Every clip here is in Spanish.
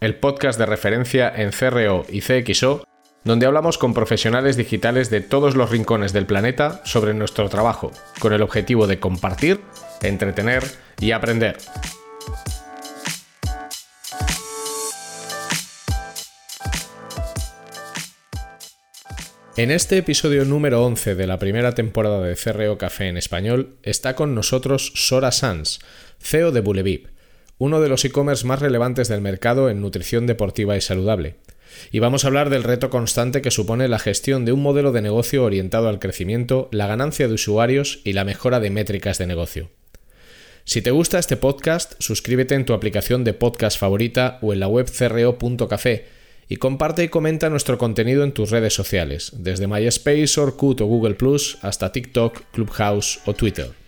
el podcast de referencia en CRO y CXO, donde hablamos con profesionales digitales de todos los rincones del planeta sobre nuestro trabajo, con el objetivo de compartir, entretener y aprender. En este episodio número 11 de la primera temporada de CRO Café en español está con nosotros Sora Sanz, CEO de Bulevip uno de los e-commerce más relevantes del mercado en nutrición deportiva y saludable. Y vamos a hablar del reto constante que supone la gestión de un modelo de negocio orientado al crecimiento, la ganancia de usuarios y la mejora de métricas de negocio. Si te gusta este podcast, suscríbete en tu aplicación de podcast favorita o en la web cro.café y comparte y comenta nuestro contenido en tus redes sociales, desde MySpace, Orkut o Google hasta TikTok, Clubhouse o Twitter.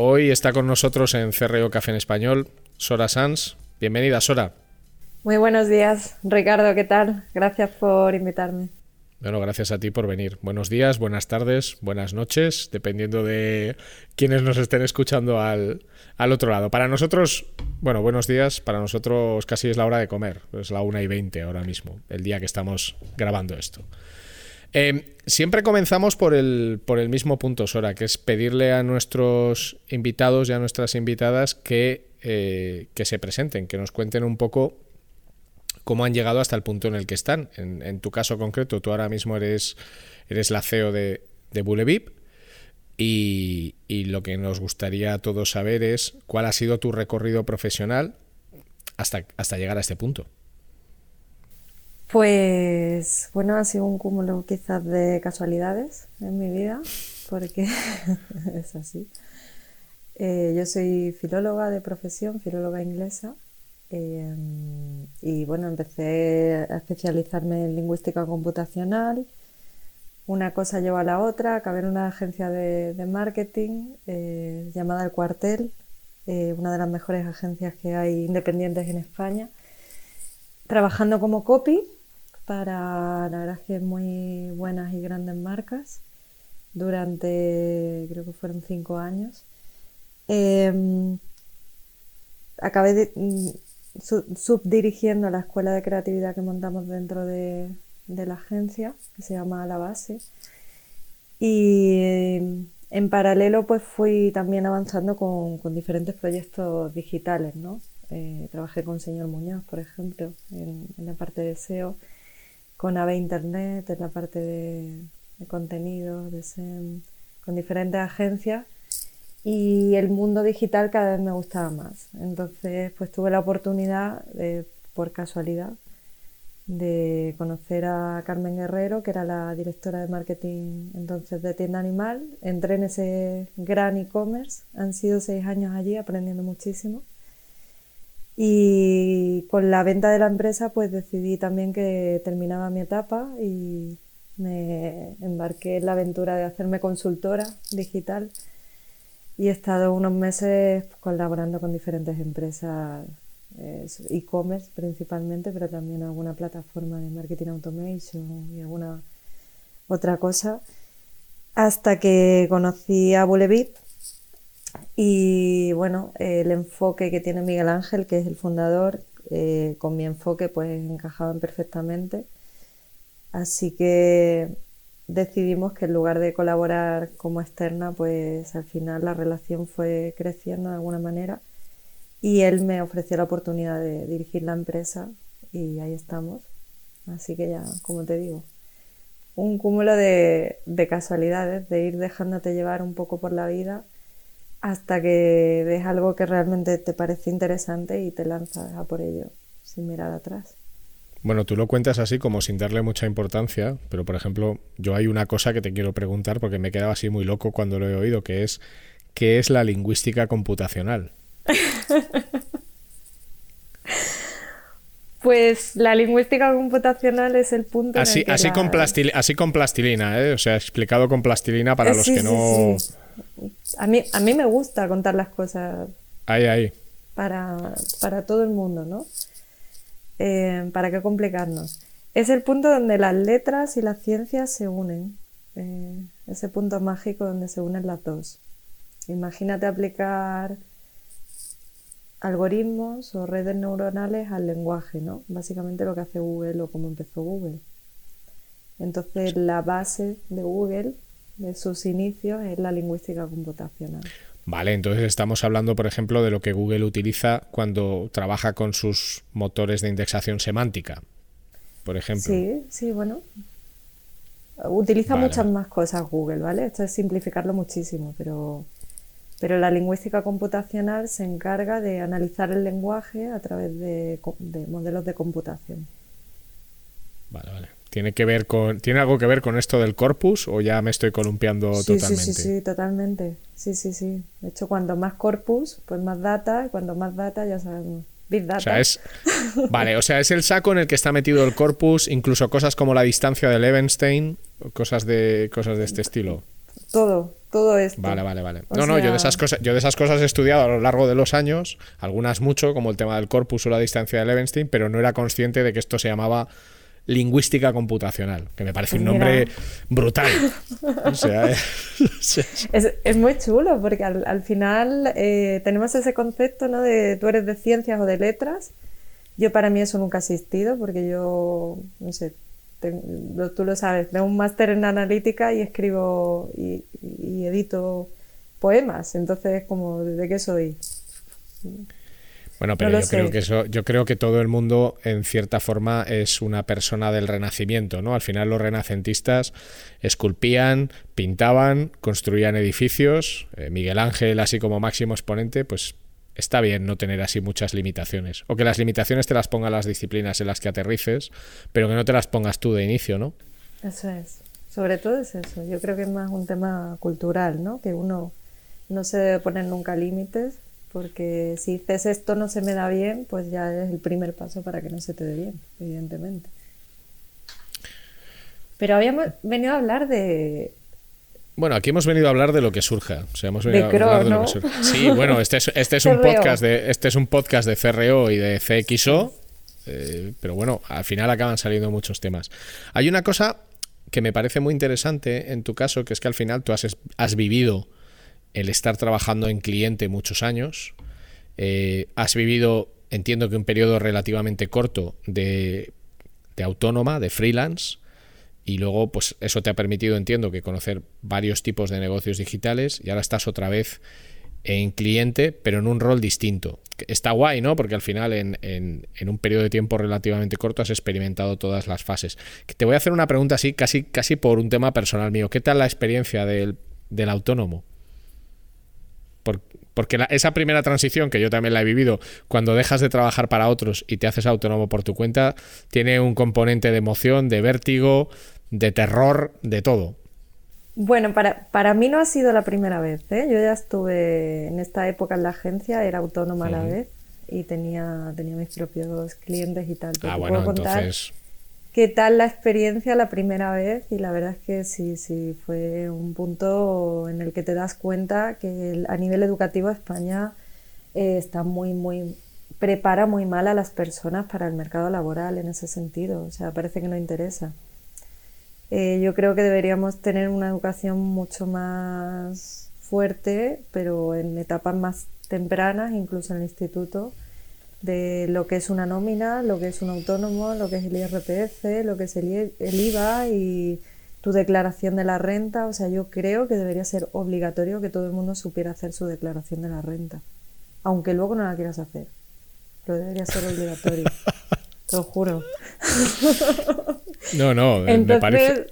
Hoy está con nosotros en CRO Café en Español Sora Sanz. Bienvenida, Sora. Muy buenos días, Ricardo, ¿qué tal? Gracias por invitarme. Bueno, gracias a ti por venir. Buenos días, buenas tardes, buenas noches, dependiendo de quienes nos estén escuchando al, al, otro lado. Para nosotros, bueno, buenos días, para nosotros casi es la hora de comer, es la 1 y 20 ahora mismo, el día que estamos grabando esto. Eh, siempre comenzamos por el, por el mismo punto, Sora, que es pedirle a nuestros invitados y a nuestras invitadas que, eh, que se presenten, que nos cuenten un poco cómo han llegado hasta el punto en el que están. En, tu caso concreto, tú ahora mismo eres, eres la CEO de, de Bulevip y, y lo que nos gustaría a todos saber es cuál ha sido tu recorrido profesional hasta, hasta llegar a este punto. Pues bueno, ha sido un cúmulo quizás de casualidades en mi vida, porque es así. Eh, yo soy filóloga de profesión, filóloga inglesa, eh, y bueno, empecé a especializarme en lingüística computacional. Una cosa lleva a la otra, acabé en una agencia de, marketing eh, llamada El Cuartel, una de las mejores agencias que hay independientes en España, trabajando como copy para, la verdad es que muy buenas y grandes marcas durante, creo que fueron cinco años. Em, acabé mm, subdirigiendo la escuela de creatividad que montamos dentro de, la agencia, que se llama La Base. Y en paralelo pues fui también avanzando con, diferentes proyectos digitales, ¿no? Eh, trabajé con señor Muñoz, por ejemplo, en la parte de SEO con AVE Internet, en la parte de, contenido, de SEM, con diferentes agencias y el mundo digital cada vez me gustaba más. Entonces, pues tuve la oportunidad, por casualidad, de conocer a Carmen Guerrero, que era la directora de marketing entonces de Tienda Animal. Entré en ese gran e-commerce, han sido seis años allí aprendiendo muchísimo. Y con la venta de la empresa pues decidí también que terminaba mi etapa y me embarqué en la aventura de hacerme consultora digital. Y he estado unos meses colaborando con diferentes empresas, e-commerce principalmente, pero también alguna plataforma de marketing automation y alguna otra cosa, hasta que conocí a Bulevip y bueno, el enfoque que tiene Miguel Ángel, que es el fundador, eh, con mi enfoque pues encajaban perfectamente. Así que decidimos que en lugar de colaborar como externa, pues al final la relación fue creciendo de alguna manera y él me ofreció la oportunidad de dirigir la empresa y ahí estamos. Así que ya, como te digo, un cúmulo de, de casualidades, de ir dejándote llevar un poco por la vida hasta que ves algo que realmente te parece interesante y te lanzas a por ello sin mirar atrás. Bueno, tú lo cuentas así como sin darle mucha importancia, pero por ejemplo, yo hay una cosa que te quiero preguntar porque me he quedado así muy loco cuando lo he oído, que es ¿qué es la lingüística computacional? Pues la lingüística computacional es el punto. Así, en el que así, la- con, plastil- así con plastilina, ¿eh? o sea, explicado con plastilina para Eh, los sí, que sí, no. sí. A mí, a mí me gusta contar las cosas Ahí, ahí. para, para todo el mundo, ¿no? Eh, ¿Para qué complicarnos? Es el punto donde las letras y las ciencias se unen. eh, ese punto mágico donde se unen las dos. Imagínate aplicar algoritmos o redes neuronales al lenguaje, ¿no? Básicamente lo que hace Google o cómo empezó Google. Entonces la base de Google, de sus inicios, es la lingüística computacional. Vale, entonces estamos hablando, por ejemplo, de lo que Google utiliza cuando trabaja con sus motores de indexación semántica, por ejemplo. Sí, sí, bueno. Utiliza Vale. muchas más cosas Google, ¿vale? Esto es simplificarlo muchísimo, pero, pero la lingüística computacional se encarga de analizar el lenguaje a través de, modelos de computación. Vale, vale. ¿Tiene, que ver con, ¿Tiene algo que ver con esto del corpus o ya me estoy columpiando Sí, sí, totalmente? sí, sí, totalmente. Sí, sí, sí. De hecho, cuanto más corpus, pues más data, y cuanto más data, ya sabemos. Big data. O sea, es. Vale, o sea, es el saco en el que está metido el corpus, incluso cosas como la distancia de Levenstein, cosas de, cosas de este estilo. Todo, todo esto. Vale, vale, vale. O No, no, yo de esas cosas, yo de esas cosas he estudiado a lo largo de los años, algunas mucho, como el tema del corpus o la distancia de Levenstein, pero no era consciente de que esto se llamaba lingüística computacional, que me parece un mira. nombre brutal. O sea, es- Es, es muy chulo porque al, al final eh, tenemos ese concepto, ¿no? De tú eres de ciencias o de letras. Yo para mí eso nunca ha existido porque yo, no sé, tú lo sabes, tengo un máster en analítica y escribo y, y edito poemas. Entonces, como, ¿de qué soy? Bueno, pero yo creo que eso, yo creo que todo el mundo, en cierta forma, es una persona del renacimiento, ¿no? Al final los renacentistas esculpían, pintaban, construían edificios. Eh, Miguel Ángel, así como máximo exponente, pues está bien no tener así muchas limitaciones. O que las limitaciones te las pongan las disciplinas en las que aterrices, pero que no te las pongas tú de inicio, ¿no? Eso es. Sobre todo es eso. Yo creo que es más un tema cultural, ¿no? Que uno no se debe poner nunca límites, porque si dices esto no se me da bien, pues ya es el primer paso para que no se te dé bien, evidentemente. Pero habíamos venido a hablar de... Bueno, aquí hemos venido a hablar de lo que surja. O sea, hemos De venido a hablar de lo que surja. Sí, bueno, este es, este es un podcast de este es un podcast de CRO y de CXO, eh, pero bueno, al final acaban saliendo muchos temas. Hay una cosa que me parece muy interesante en tu caso, que es que al final tú has, has vivido el estar trabajando en cliente muchos años, eh, has vivido, entiendo que un periodo relativamente corto de, de autónoma, de freelance, y luego pues eso te ha permitido, entiendo, que conocer varios tipos de negocios digitales y ahora estás otra vez en cliente, pero en un rol distinto. Está guay, ¿no? Porque al final en, en, un periodo de tiempo relativamente corto has experimentado todas las fases. Te voy a hacer una pregunta así, casi, casi por un tema personal mío. ¿Qué tal la experiencia del, del autónomo? Por, porque esa primera transición, que yo también la he vivido, cuando dejas de trabajar para otros y te haces autónomo por tu cuenta, tiene un componente de emoción, de vértigo, de terror, de todo. Bueno, para, para mí no ha sido la primera vez, ¿eh? Yo ya estuve en esta época en la agencia, era autónoma a la vez y tenía, tenía mis propios clientes y tal. Pero Ah, te bueno, puedo contar entonces... qué tal la experiencia la primera vez y la verdad es que sí, sí, fue un punto en el que te das cuenta que el- a nivel educativo España eh, está muy, muy, prepara muy mal a las personas para el mercado laboral en ese sentido, o sea, parece que no interesa. Eh, yo creo que deberíamos tener una educación mucho más fuerte, pero en etapas más tempranas, incluso en el instituto, de lo que es una nómina, lo que es un autónomo, lo que es el IRPF, lo que es el, IVA y tu declaración de la renta. O sea, yo creo que debería ser obligatorio que todo el mundo supiera hacer su declaración de la renta, aunque luego no la quieras hacer. Pero debería ser obligatorio. Te lo juro. No, no, eh, me Entonces, parece...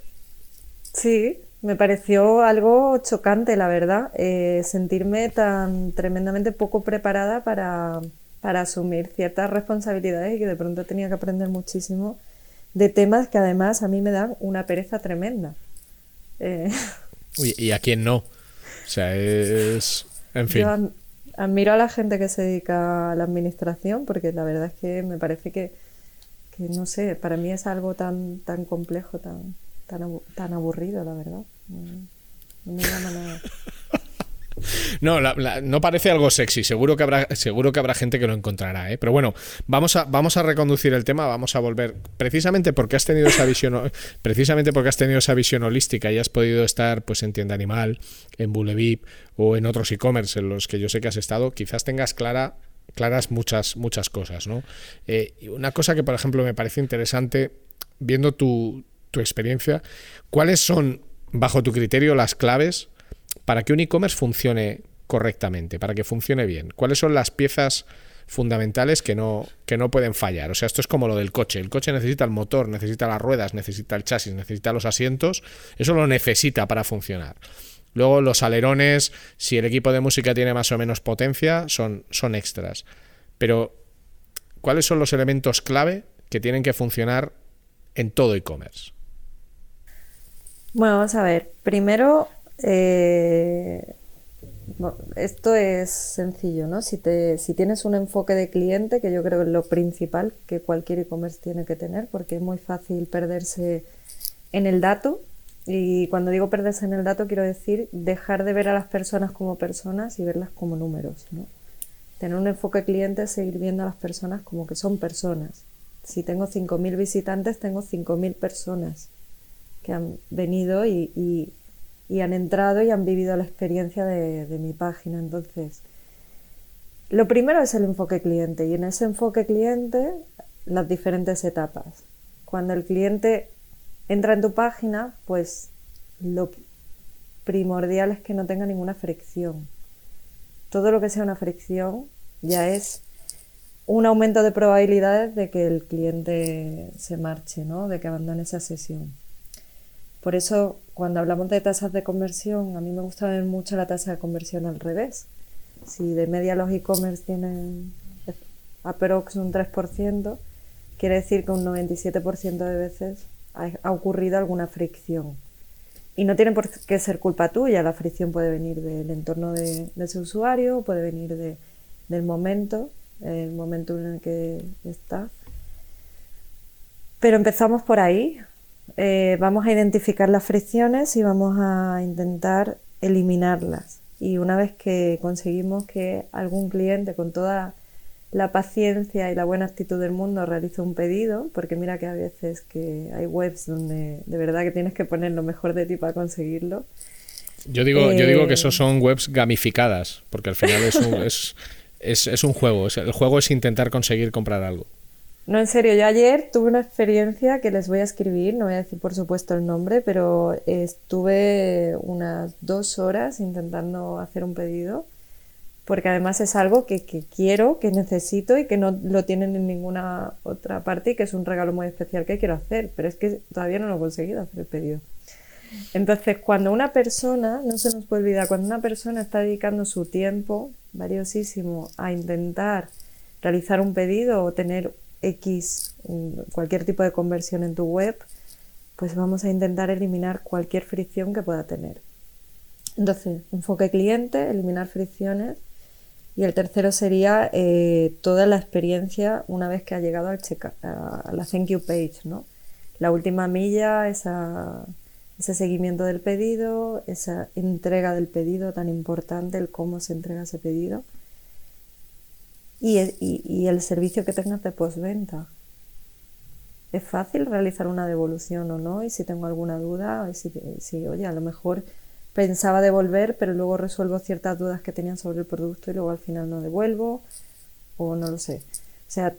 sí, me pareció algo chocante, la verdad, eh, sentirme tan tremendamente poco preparada para, para asumir ciertas responsabilidades y que de pronto tenía que aprender muchísimo de temas que además a mí me dan una pereza tremenda. Eh, ¿Y a quién no? O sea, es... En fin. Yo admiro a la gente que se dedica a la administración porque la verdad es que me parece que, no sé, para mí es algo tan, tan complejo, tan, tan, aburrido, la verdad. No, me llama nada. No, no parece algo sexy. Seguro que habrá, seguro que habrá gente que lo encontrará, ¿eh? Pero bueno, vamos a, vamos a reconducir el tema, vamos a volver. Precisamente porque has tenido esa visión, precisamente porque has tenido esa visión holística y has podido estar, pues, en tienda animal, en Bulevip o en otros e-commerce en los que yo sé que has estado, quizás tengas clara claras muchas, muchas cosas, ¿no? Eh, una cosa que, por ejemplo, me parece interesante, viendo tu, tu experiencia, ¿cuáles son, bajo tu criterio, las claves para que un e-commerce funcione correctamente, para que funcione bien? ¿Cuáles son las piezas fundamentales que no, que no pueden fallar? O sea, esto es como lo del coche. El coche necesita el motor, necesita las ruedas, necesita el chasis, necesita los asientos. Eso lo necesita para funcionar. Luego los alerones, si el equipo de música tiene más o menos potencia, son, son extras. Pero, ¿cuáles son los elementos clave que tienen que funcionar en todo e-commerce? Bueno, vamos a ver. Primero, eh, esto es sencillo, ¿no? Si, te, si tienes un enfoque de cliente, que yo creo que es lo principal que cualquier e-commerce tiene que tener, porque es muy fácil perderse en el dato. Y cuando digo perderse en el dato, quiero decir dejar de ver a las personas como personas y verlas como números, ¿no? Tener un enfoque cliente es seguir viendo a las personas como que son personas. Si tengo 5.000 visitantes, tengo 5.000 personas que han venido y y han entrado y han vivido la experiencia de, mi página. Entonces, lo primero es el enfoque cliente y en ese enfoque cliente las diferentes etapas. Cuando el cliente entra en tu página, pues lo primordial es que no tenga ninguna fricción. Todo lo que sea una fricción ya es un aumento de probabilidades de que el cliente se marche, ¿no? de que abandone esa sesión. Por eso, cuando hablamos de tasas de conversión, a mí me gusta ver mucho la tasa de conversión al revés. Si de media los e-commerce tienen aprox un 3%, quiere decir que un 97% de veces ha, ocurrido alguna fricción. Y no tiene por qué ser culpa tuya, la fricción puede venir del entorno de, ese usuario, puede venir del momento, el momento en el que está. Pero empezamos por ahí, eh, vamos a identificar las fricciones y vamos a intentar eliminarlas. Y una vez que conseguimos que algún cliente con toda la paciencia y la buena actitud del mundo realice un pedido, porque mira que a veces que hay webs donde de verdad que tienes que poner lo mejor de ti para conseguirlo. Yo digo, yo digo que eso eh, son webs gamificadas, porque al final es un, es, es un juego. el juego es intentar conseguir comprar algo. No, en serio, yo ayer tuve una experiencia que les voy a escribir, no voy a decir por supuesto el nombre, pero estuve unas dos horas intentando hacer un pedido, porque además es algo que, quiero, que necesito y que no lo tienen en ninguna otra parte y que es un regalo muy especial que quiero hacer, pero es que todavía no lo he conseguido hacer el pedido. Entonces, cuando una persona, no se nos puede olvidar, cuando una persona está dedicando su tiempo valiosísimo a intentar realizar un pedido o tener X, cualquier tipo de conversión en tu web, pues vamos a intentar eliminar cualquier fricción que pueda tener. Entonces, enfoque cliente, eliminar fricciones. Y el tercero sería eh, toda la experiencia una vez que ha llegado al check a, la thank you page, ¿no? La última milla, ese seguimiento del pedido, esa entrega del pedido tan importante, el cómo se entrega ese pedido y, el servicio que tengas de postventa. Es fácil realizar una devolución o no, y si tengo alguna duda, y si, oye, a lo mejor pensaba devolver, pero luego resuelvo ciertas dudas que tenían sobre el producto y luego al final no devuelvo, o no lo sé. O sea,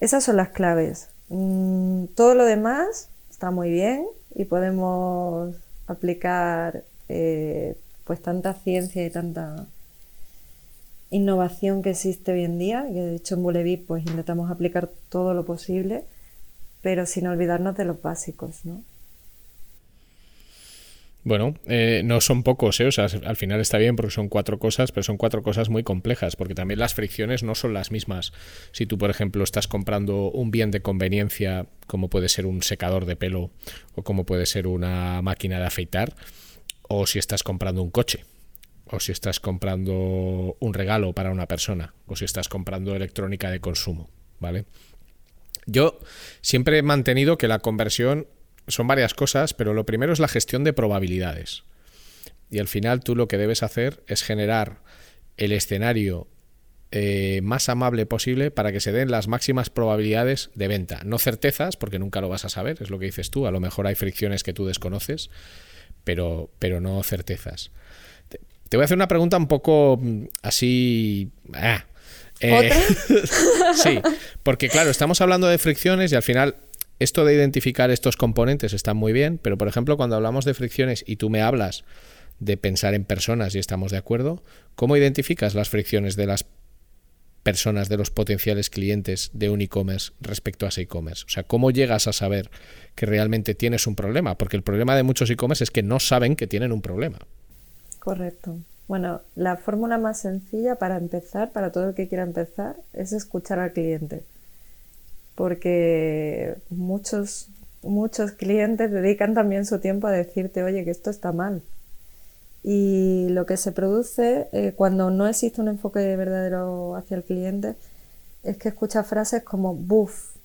esas son las claves. Mm, todo lo demás está muy bien y podemos aplicar eh, pues tanta ciencia y tanta innovación que existe hoy en día, que de hecho en Bulevip pues intentamos aplicar todo lo posible, pero sin olvidarnos de los básicos, ¿no? Bueno, eh, no son pocos, ¿eh? o sea, al final está bien porque son cuatro cosas, pero son cuatro cosas muy complejas, porque también las fricciones no son las mismas. Si tú, por ejemplo, estás comprando un bien de conveniencia, como puede ser un secador de pelo o como puede ser una máquina de afeitar, o si estás comprando un coche, o si estás comprando un regalo para una persona, o si estás comprando electrónica de consumo, ¿vale? Yo siempre he mantenido que la conversión son varias cosas, pero lo primero es la gestión de probabilidades. Y al final tú lo que debes hacer es generar el escenario eh, más amable posible para que se den las máximas probabilidades de venta. No certezas, porque nunca lo vas a saber, es lo que dices tú. A lo mejor hay fricciones que tú desconoces, pero, pero no certezas. Te, voy a hacer una pregunta un poco mm, así. Ah, eh, sí, porque claro, estamos hablando de fricciones y al final esto de identificar estos componentes está muy bien, pero por ejemplo cuando hablamos de fricciones y tú me hablas de pensar en personas y estamos de acuerdo, ¿cómo identificas las fricciones de las personas, de los potenciales clientes de un e-commerce respecto a ese e-commerce? O sea, ¿cómo llegas a saber que realmente tienes un problema? Porque el problema de muchos e-commerce es que no saben que tienen un problema. Correcto. Bueno, la fórmula más sencilla para empezar, para todo el que quiera empezar, es escuchar al cliente porque muchos, muchos clientes dedican también su tiempo a decirte, oye, que esto está mal. Y lo que se produce eh, cuando no existe un enfoque verdadero hacia el cliente es que escucha frases como, buf,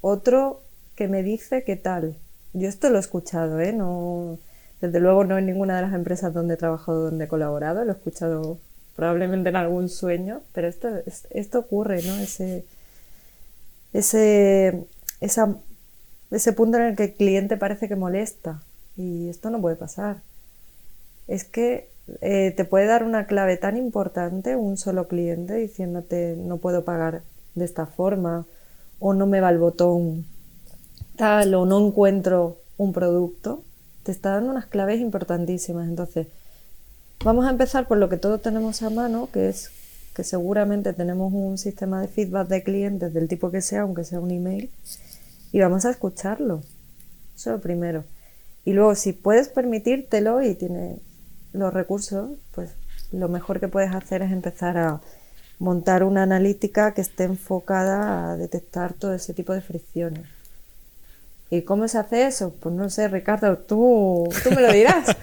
otro que me dice qué tal. Yo esto lo he escuchado, ¿eh? No, desde luego no en ninguna de las empresas donde he trabajado, donde he colaborado, lo he escuchado probablemente en algún sueño, pero esto, esto ocurre, ¿no? Ese, ese, ese punto en el que el cliente parece que molesta. Y esto no puede pasar. Es que eh, te puede dar una clave tan importante un solo cliente diciéndote no puedo pagar de esta forma o no me va el botón tal o no encuentro un producto. Te está dando unas claves importantísimas. Entonces, vamos a empezar por lo que todos tenemos a mano, que es que seguramente tenemos un sistema de feedback de clientes del tipo que sea, aunque sea un email, y vamos a escucharlo. Eso es lo primero. Y luego, si puedes permitírtelo y tienes los recursos, pues lo mejor que puedes hacer es empezar a montar una analítica que esté enfocada a detectar todo ese tipo de fricciones. ¿Y cómo se hace eso? Pues no sé, Ricardo, tú, tú me lo dirás.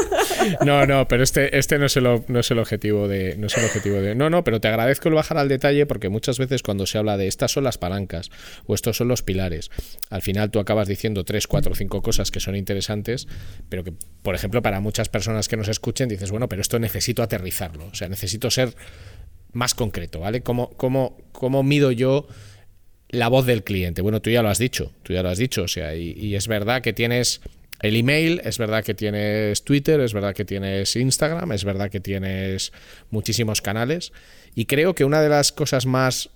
no, no, pero este, este no, es el, no es el objetivo de. No es el objetivo de. No, no, pero te agradezco el bajar al detalle porque muchas veces cuando se habla de estas son las palancas o estos son los pilares, al final tú acabas diciendo tres, cuatro, cinco cosas que son interesantes, pero que, por ejemplo, para muchas personas que nos escuchen, dices, bueno, pero esto necesito aterrizarlo. O sea, necesito ser más concreto, ¿vale? ¿Cómo, cómo, cómo mido yo? La voz del cliente. Bueno, tú ya lo has dicho, tú ya lo has dicho, o sea, y, es verdad que tienes el email, es verdad que tienes Twitter, es verdad que tienes Instagram, es verdad que tienes muchísimos canales, y creo que una de las cosas más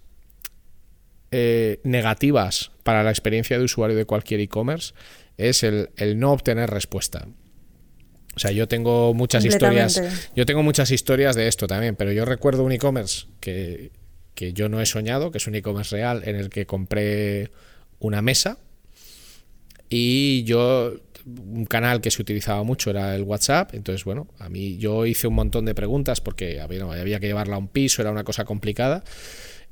eh, negativas para la experiencia de usuario de cualquier e-commerce es el, el no obtener respuesta. O sea, yo tengo muchas historias. Yo tengo muchas historias de esto también, pero yo recuerdo un e-commerce que que yo no he soñado, que es un e-commerce real en el que compré una mesa. Y yo un canal que se utilizaba mucho era el WhatsApp, entonces bueno, a mí yo hice un montón de preguntas porque había, que llevarla a un piso, era una cosa complicada.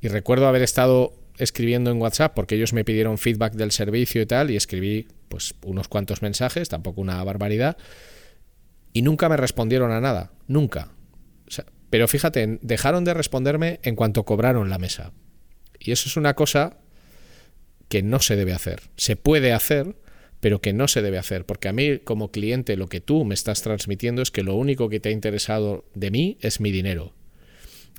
Y recuerdo haber estado escribiendo en WhatsApp porque ellos me pidieron feedback del servicio y tal y escribí pues unos cuantos mensajes, tampoco una barbaridad. Y nunca me respondieron a nada, nunca. Pero fíjate, dejaron de responderme en cuanto cobraron la mesa. Y eso es una cosa que no se debe hacer. Se puede hacer, pero que no se debe hacer. Porque a mí, como cliente, lo que tú me estás transmitiendo es que lo único que te ha interesado de mí es mi dinero.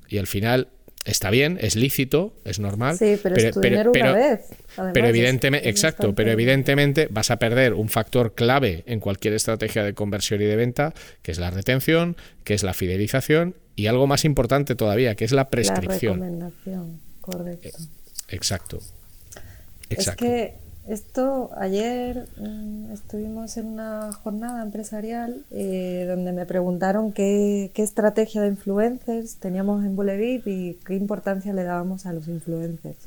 Y al final está bien, es lícito, es normal. Sí, pero, es tu dinero una vez. pero evidentemente, exacto, pero evidentemente vas a perder un factor clave en cualquier estrategia de conversión y de venta, que es la retención, que es la fidelización y algo más importante todavía, que es la prescripción. La recomendación, correcto. Eh, exacto. Exacto. Es que esto, ayer mm, estuvimos en una jornada empresarial eh, donde me preguntaron qué, estrategia de influencers teníamos en Bulevip y qué importancia le dábamos a los influencers.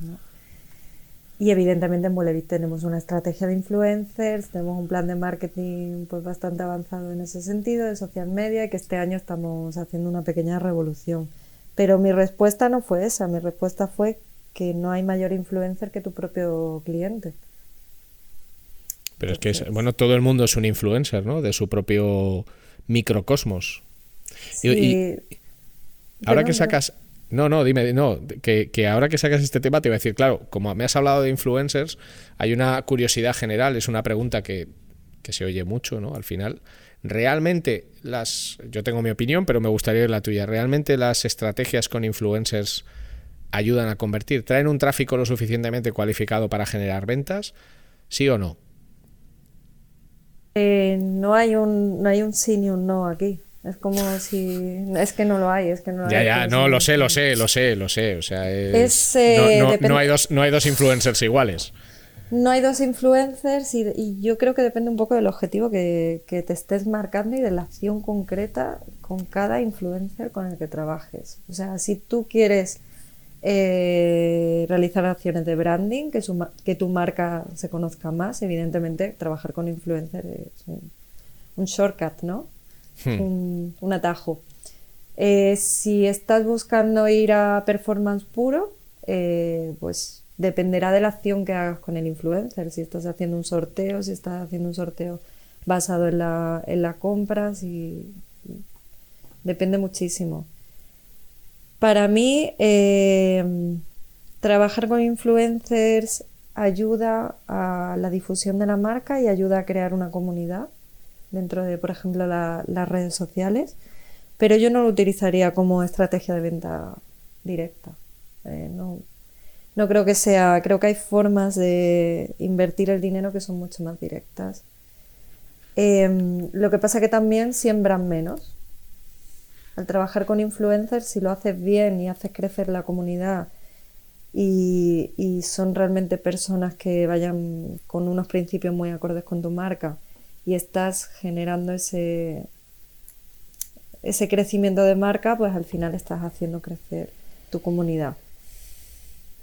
Y evidentemente en Bolevit tenemos una estrategia de influencers, tenemos un plan de marketing pues bastante avanzado en ese sentido, de social media, y que este año estamos haciendo una pequeña revolución. Pero mi respuesta no fue esa, mi respuesta fue que no hay mayor influencer que tu propio cliente. Pero es que, bueno, todo el mundo es un influencer, ¿no? De su propio microcosmos. Y, ahora que sacas... No, no, dime, no, que, que, ahora que sacas este tema te iba a decir, claro, como me has hablado de influencers, hay una curiosidad general, es una pregunta que, que se oye mucho, ¿no? Al final, realmente las, yo tengo mi opinión, pero me gustaría la tuya, ¿realmente las estrategias con influencers ayudan a convertir? ¿Traen un tráfico lo suficientemente cualificado para generar ventas? ¿Sí o no? Eh, no hay un no hay un sí ni un no aquí. Es como si. Es que no lo hay, es que no Ya, hay, ya, no, lo sé, lo sé, lo sé, lo sé. O sea, es, eh, no, hay dos, no hay dos influencers iguales. No hay dos influencers y, yo creo que depende un poco del objetivo que, te estés marcando y de la acción concreta con cada influencer con el que trabajes. O sea, si tú quieres eh, realizar acciones de branding, que, que tu marca se conozca más, evidentemente trabajar con influencers es un shortcut, ¿no? Hmm. un, atajo. Eh, si estás buscando ir a performance puro, eh, pues dependerá de la acción que hagas con el influencer. Si estás haciendo un sorteo, si estás haciendo un sorteo basado en la, en la compra, depende muchísimo. Para mí, eh, trabajar con influencers ayuda a la difusión de la marca y ayuda a crear una comunidad dentro de, por ejemplo, las redes sociales, pero yo no lo utilizaría como estrategia de venta directa. Eh, no, creo que sea, creo que hay formas de invertir el dinero que son mucho más directas. Em, lo que pasa que también siembran menos. Al trabajar con influencers, si lo haces bien y haces crecer la comunidad y, y son realmente personas que vayan con unos principios muy acordes con tu marca, y estás generando ese, ese crecimiento de marca, pues al final estás haciendo crecer tu comunidad.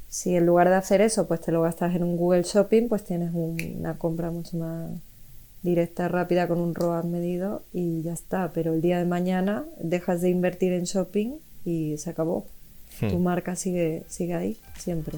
Si en lugar de hacer eso, pues te lo gastas en un Google Shopping, pues tienes una compra mucho más directa, rápida, con un ROAS medido y ya está. Pero el día de mañana dejas de invertir en shopping y se acabó. Hmm. Tu marca sigue, sigue ahí siempre.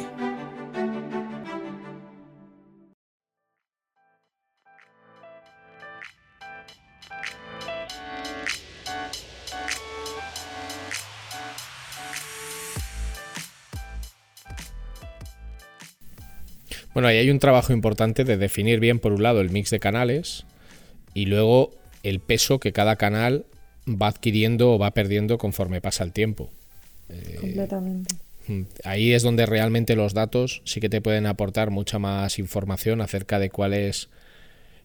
Bueno, ahí hay un trabajo importante de definir bien, por un lado, el mix de canales y luego el peso que cada canal va adquiriendo o va perdiendo conforme pasa el tiempo. Eh, Completamente. Mm, ahí es donde realmente los datos sí que te pueden aportar mucha más información acerca de cuál es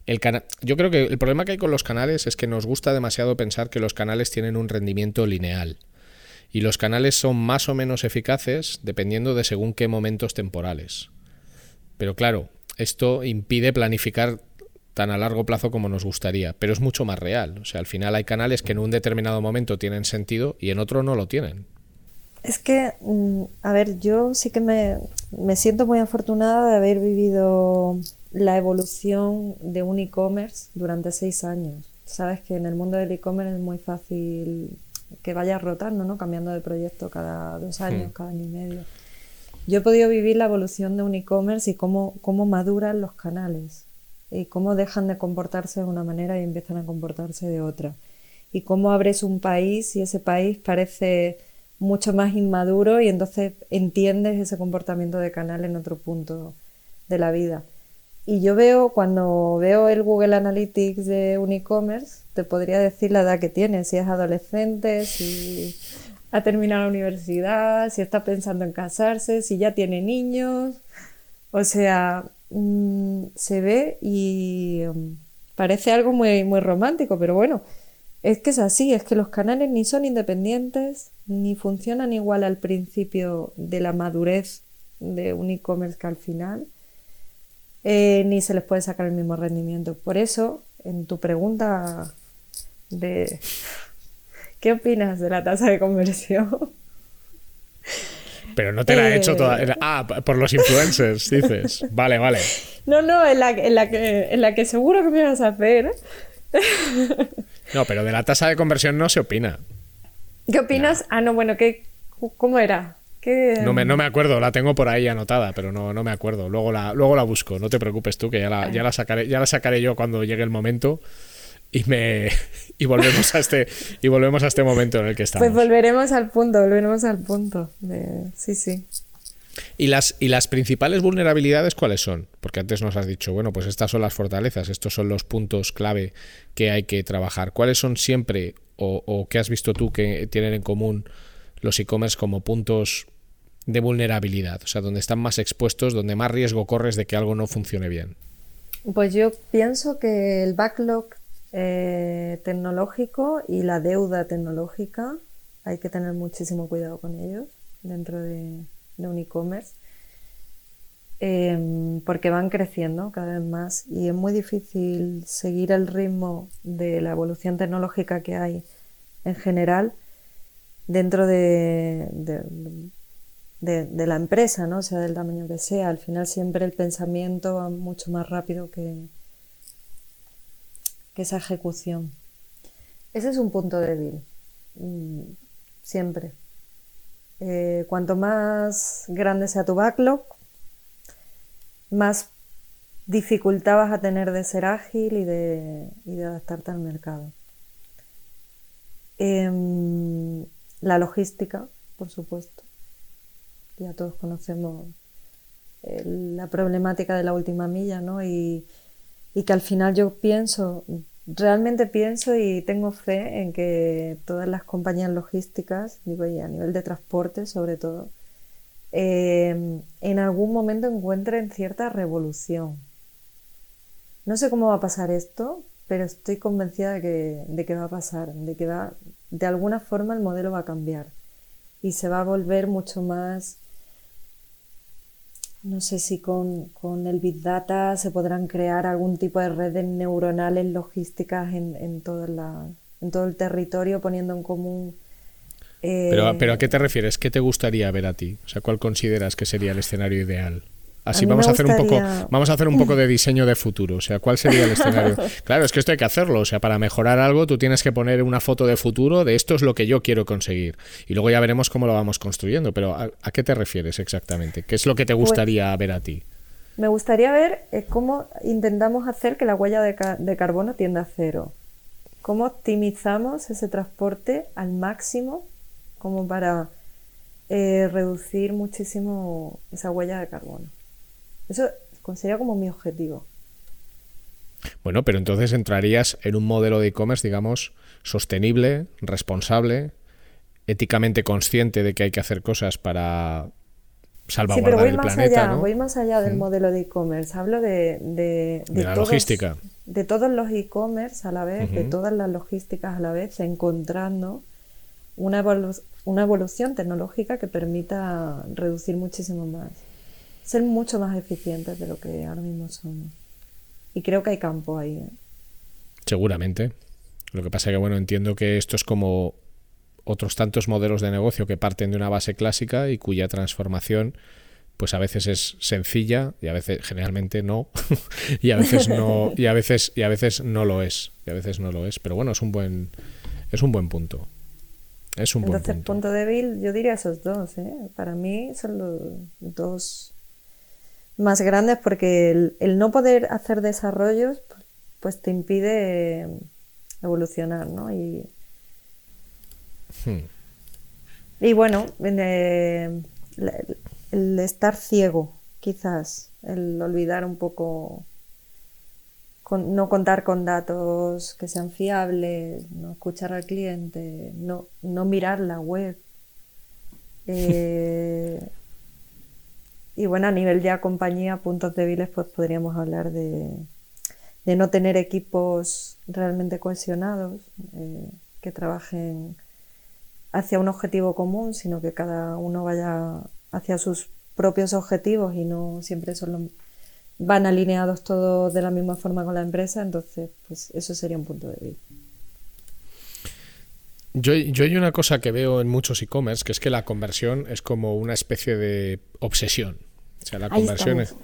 el canal. Yo creo que el problema que hay con los canales es que nos gusta demasiado pensar que los canales tienen un rendimiento lineal. Y los canales son más o menos eficaces dependiendo de según qué momentos temporales. Pero claro, esto impide planificar tan a largo plazo como nos gustaría, pero es mucho más real. O sea, al final hay canales que en un determinado momento tienen sentido y en otro no lo tienen. Es que, mm, a ver, yo sí que me, me siento muy afortunada de haber vivido la evolución de un e-commerce durante seis años. Sabes que en el mundo del e-commerce es muy fácil que vayas rotando, ¿no? Cambiando de proyecto cada dos años, hmm. cada año y medio. Yo he podido vivir la evolución de un e-commerce y cómo, cómo maduran los canales y cómo dejan de comportarse de una manera y empiezan a comportarse de otra. Y cómo abres un país y ese país parece mucho más inmaduro y entonces entiendes ese comportamiento de canal en otro punto de la vida. Y yo veo, cuando veo el Google Analytics de un e-commerce, te podría decir la edad que tiene, si es adolescente, si ha terminado la universidad, si está pensando en casarse, si ya tiene niños. O sea, mm, se ve y mm, parece algo muy, muy romántico, pero bueno, es que es así, es que los canales ni son independientes, ni funcionan igual al principio de la madurez de un e-commerce que al final, eh, ni se les puede sacar el mismo rendimiento. Por eso, en tu pregunta de ¿qué opinas de la tasa de conversión? Pero no te la he hecho toda. Eh. Ah, por los influencers, dices. Vale, vale. No, no, en la, en la, que, en la que seguro que me vas a hacer. No, pero de la tasa de conversión no se opina. ¿Qué opinas? Ah, no, bueno, ¿qué, ¿cómo era? No, me, no me acuerdo, la tengo por ahí anotada, pero no, no me acuerdo. Luego la, luego la busco, no te preocupes tú, que ya la, ya la, sacaré, ya la sacaré yo cuando llegue el momento y me y volvemos a este y volvemos a este momento en el que estamos. Pues volveremos al punto, volveremos al punto. Sí, sí. ¿Y las, ¿Y las principales vulnerabilidades cuáles son? Porque antes nos has dicho, bueno, pues estas son las fortalezas, estos son los puntos clave que hay que trabajar. ¿Cuáles son siempre o, o qué has visto tú que tienen en común los e-commerce como puntos de vulnerabilidad? O sea, donde están más expuestos, donde más riesgo corres de que algo no funcione bien. Pues yo pienso que el backlog eh, tecnológico y la deuda tecnológica hay que tener muchísimo cuidado con ellos dentro de, un e-commerce em, porque van creciendo cada vez más y es muy difícil seguir el ritmo de la evolución tecnológica que hay en general dentro de, de, la empresa, ¿no? sea del tamaño que sea. Al final siempre el pensamiento va mucho más rápido que, que esa ejecución. Ese es un punto débil, mm, siempre. Eh, cuanto más grande sea tu backlog, más dificultad vas a tener de ser ágil y de, adaptarte al mercado. Em, la logística, por supuesto. Ya todos conocemos eh, la problemática de la última milla, ¿no? Y que al final yo pienso, realmente pienso y tengo fe en que todas las compañías logísticas, digo, y a nivel de transporte sobre todo, em, en algún momento encuentren cierta revolución. No sé cómo va a pasar esto, pero estoy convencida de que, de que va a pasar, de que va, de alguna forma el modelo va a cambiar y se va a volver mucho más no sé si con, el Big Data se podrán crear algún tipo de redes neuronales logísticas en, en, toda en todo el territorio poniendo en común... pero, pero ¿a qué te refieres? ¿Qué te gustaría ver a ti? O sea, ¿cuál consideras que sería el escenario ideal? Así vamos a hacer un poco, vamos a hacer un poco de diseño de futuro. O sea, ¿cuál sería el escenario? Claro, es que esto hay que hacerlo. O sea, para mejorar algo, tú tienes que poner una foto de futuro de esto es lo que yo quiero conseguir. Y luego ya veremos cómo lo vamos construyendo. Pero ¿a, qué te refieres exactamente? ¿Qué es lo que te pues gustaría ver a ti? Me gustaría ver eh, cómo intentamos hacer que la huella de, carbono tienda a cero. Cómo optimizamos ese transporte al máximo como para eh, reducir muchísimo esa huella de carbono. Eso sería como mi objetivo. Bueno, pero entonces entrarías en un modelo de e-commerce, digamos, sostenible, responsable, éticamente consciente de que hay que hacer cosas para salvaguardar sí, pero voy el más planeta. Allá, Voy más allá del modelo de e-commerce. Hablo de, de, la logística. De todos los e-commerce a la vez, de todas las logísticas a la vez, encontrando una, una evolución tecnológica que permita reducir muchísimo más ser mucho más eficientes de lo que ahora mismo somos. Y creo que hay campo ahí. ¿eh? Seguramente. Lo que pasa es que, bueno, entiendo que esto es como otros tantos modelos de negocio que parten de una base clásica y cuya transformación pues a veces es sencilla y a veces generalmente no y a veces no y a veces y a veces no lo es y a veces no lo es pero bueno es un buen es un buen punto es un Entonces, buen punto. punto débil yo diría esos dos ¿eh? para mí son los dos más grandes porque el, no poder hacer desarrollos pues te impide evolucionar, ¿no? Y, hmm. y bueno, eh, el, estar ciego, quizás, el olvidar un poco, no contar con datos que sean fiables, no escuchar al cliente, no, no mirar la web Eh, y bueno, a nivel ya compañía, puntos débiles, pues podríamos hablar de, de no tener equipos realmente cohesionados, eh, que trabajen hacia un objetivo común, sino que cada uno vaya hacia sus propios objetivos y no siempre son van alineados todos de la misma forma con la empresa, entonces pues eso sería un punto débil. Yo, yo hay una cosa que veo en muchos e-commerce, que es que la conversión es como una especie de obsesión. O sea, la conversión es...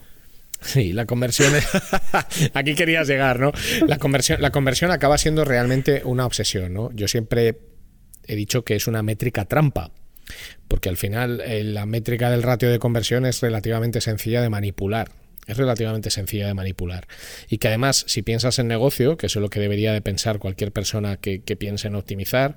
Sí, la conversión es... Aquí querías llegar, ¿no? La conversión, la conversión acaba siendo realmente una obsesión, ¿no? Yo siempre he dicho que es una métrica trampa, porque al final eh, la métrica del ratio de conversión es relativamente sencilla de manipular. Es relativamente sencilla de manipular. Y que además, si piensas en negocio, que eso es lo que debería de pensar cualquier persona que, que piense en optimizar,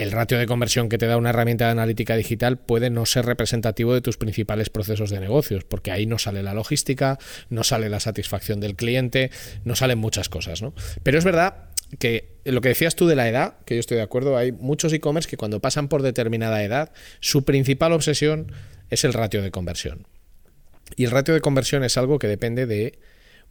el ratio de conversión que te da una herramienta de analítica digital puede no ser representativo de tus principales procesos de negocios, porque ahí no sale la logística, no sale la satisfacción del cliente, no salen muchas cosas, ¿no? Pero es verdad que lo que decías tú de la edad, que yo estoy de acuerdo, hay muchos e-commerce que cuando pasan por determinada edad, su principal obsesión es el ratio de conversión. Y el ratio de conversión es algo que depende de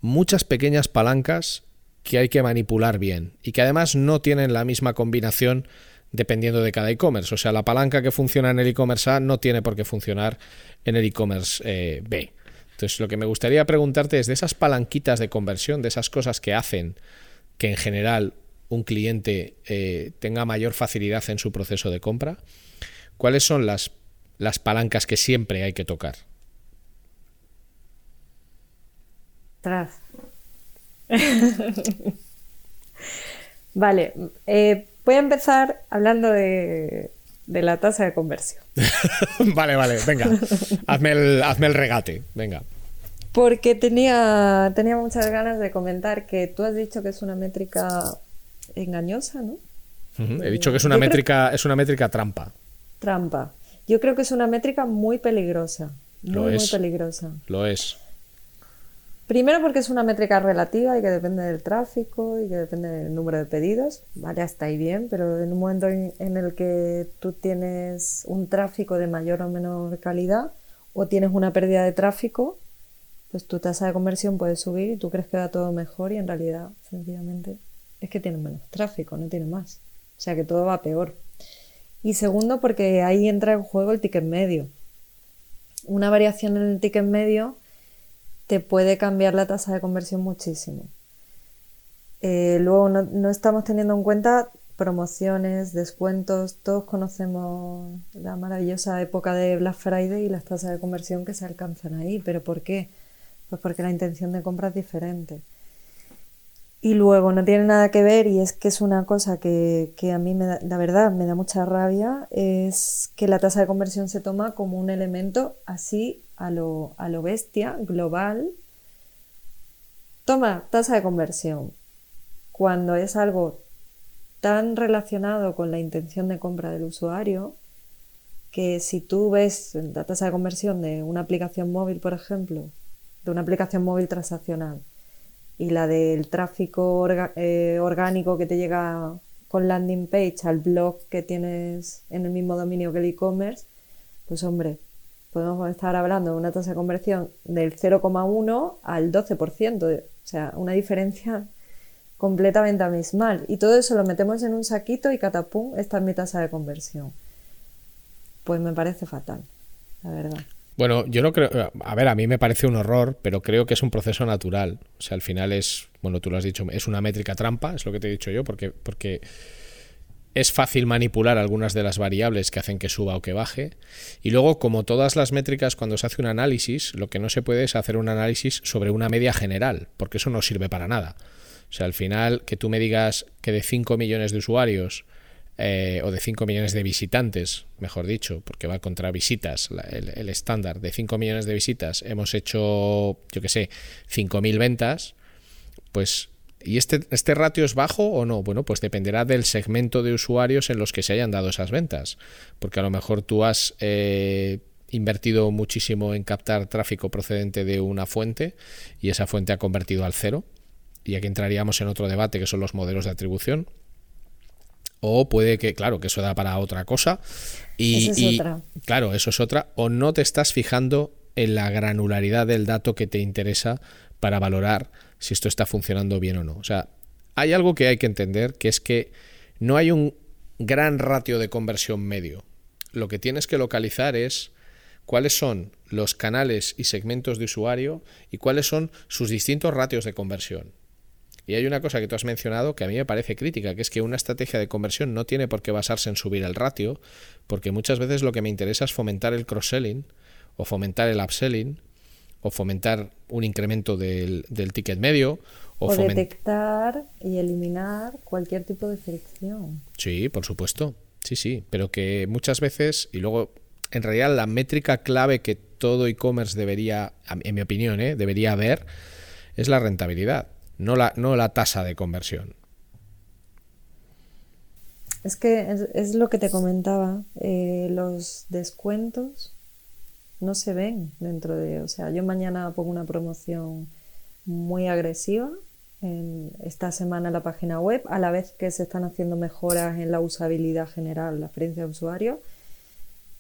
muchas pequeñas palancas que hay que manipular bien y que además no tienen la misma combinación dependiendo de cada e-commerce. O sea, la palanca que funciona en el e-commerce A no tiene por qué funcionar en el e-commerce eh, B. Entonces, lo que me gustaría preguntarte es de esas palanquitas de conversión, de esas cosas que hacen que en general un cliente eh, tenga mayor facilidad en su proceso de compra, ¿cuáles son las, las palancas que siempre hay que tocar? Tras. vale, eh, voy a empezar hablando de, de la tasa de conversión. vale, vale, venga, hazme el, hazme el regate, venga. Porque tenía, tenía muchas ganas de comentar que tú has dicho que es una métrica engañosa, ¿no? He dicho que es una métrica, es una métrica trampa. Trampa. Yo creo que es una métrica muy peligrosa. Muy, muy peligrosa. Lo es. Primero porque es una métrica relativa y que depende del tráfico y que depende del número de pedidos. Vale, hasta ahí bien, pero en un momento en, el que tú tienes un tráfico de mayor o menor calidad o tienes una pérdida de tráfico, pues tu tasa de conversión puede subir y tú crees que va todo mejor y en realidad, sencillamente, es que tiene menos tráfico, no tiene más. O sea que todo va peor. Y segundo, porque ahí entra en juego el ticket medio. Una variación en el ticket medio te puede cambiar la tasa de conversión muchísimo. Eh, luego no, no, estamos teniendo en cuenta promociones, descuentos, todos conocemos la maravillosa época de Black Friday y las tasas de conversión que se alcanzan ahí, pero ¿por qué? Pues porque la intención de compra es diferente. Y luego no tiene nada que ver, y es que es una cosa que, que, a mí, me da, la verdad, me da mucha rabia, es que la tasa de conversión se toma como un elemento así a lo, a lo bestia, global. Toma tasa de conversión. Cuando es algo tan relacionado con la intención de compra del usuario, que si tú ves la tasa de conversión de una aplicación móvil, por ejemplo, de una aplicación móvil transaccional y la del tráfico eh, orgánico que te llega con landing page al blog que tienes en el mismo dominio que el e-commerce, pues hombre, podemos estar hablando de una tasa de conversión del 0,1 al 12%, o sea, una diferencia completamente abismal. Y todo eso lo metemos en un saquito y catapum, esta es mi tasa de conversión. Pues me parece fatal, la verdad. Bueno, yo no creo. A ver, a mí me parece un horror, pero creo que es un proceso natural. O sea, al final es. Bueno, tú lo has dicho, es una métrica trampa, es lo que te he dicho yo, porque, porque es fácil manipular algunas de las variables que hacen que suba o que baje. Y luego, como todas las métricas, cuando se hace un análisis, lo que no se puede es hacer un análisis sobre una media general, porque eso no sirve para nada. O sea, al final, que tú me digas que de 5 millones de usuarios eh, o de 5 millones de visitantes, mejor dicho, porque va contra visitas, el, estándar de 5 millones de visitas, hemos hecho, yo que sé, 5.000 ventas, pues, ¿y este, este ratio es bajo o no? Bueno, pues dependerá del segmento de usuarios en los que se hayan dado esas ventas, porque a lo mejor tú has... Eh, invertido muchísimo en captar tráfico procedente de una fuente y esa fuente ha convertido al cero. Y aquí entraríamos en otro debate que son los modelos de atribución O puede que, claro, que eso da para otra cosa. Y, Esa es otra. claro, eso es otra. O no te estás fijando en la granularidad del dato que te interesa para valorar si esto está funcionando bien o no. O sea, hay algo que hay que entender, que es que no hay un gran ratio de conversión medio. Lo que tienes que localizar es cuáles son los canales y segmentos de usuario y cuáles son sus distintos ratios de conversión. Y hay una cosa que tú has mencionado que a mí me parece crítica, que es que una estrategia de conversión no tiene por qué basarse en subir el ratio, porque muchas veces lo que me interesa es fomentar el cross-selling o fomentar el upselling o fomentar un incremento del, del ticket medio o, O, detectar y eliminar cualquier tipo de fricción. Sí, por supuesto. Sí, sí. Pero que muchas veces, y luego, en realidad, la métrica clave que todo e-commerce debería, en mi opinión, ¿eh? debería ver, es la rentabilidad, no la, no la tasa de conversión. Es que es, lo que te comentaba, eh, los descuentos no se ven dentro de, o sea, yo mañana pongo una promoción muy agresiva en esta semana en la página web, a la vez que se están haciendo mejoras en la usabilidad general, la experiencia de usuario,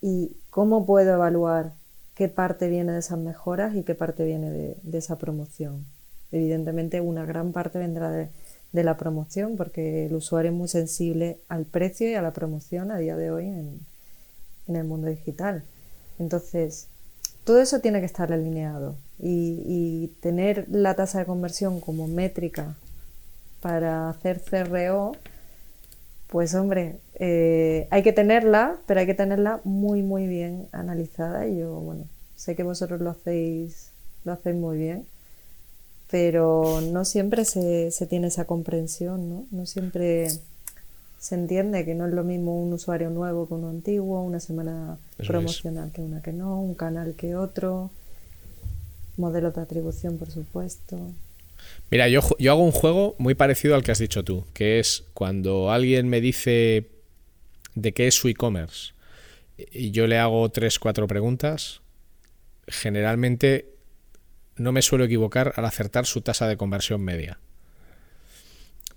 y cómo puedo evaluar qué parte viene de esas mejoras y qué parte viene de esa promoción. Evidentemente una gran parte vendrá de, la promoción porque el usuario es muy sensible al precio y a la promoción a día de hoy en, en el mundo digital. Entonces, todo eso tiene que estar alineado y, y tener la tasa de conversión como métrica para hacer CRO, pues hombre, eh, hay que tenerla, pero hay que tenerla muy, muy bien analizada. Y yo, bueno, sé que vosotros lo hacéis, lo hacéis muy bien, pero no siempre se, se tiene esa comprensión, ¿no? No siempre se entiende que no es lo mismo un usuario nuevo que uno antiguo, una semana Eso es. promocional que una que no, un canal que otro, modelos de atribución, por supuesto. Mira, yo, yo hago un juego muy parecido al que has dicho tú, que es cuando alguien me dice de qué es su e-commerce y yo le hago tres, cuatro preguntas, generalmente no me suelo equivocar al acertar su tasa de conversión media.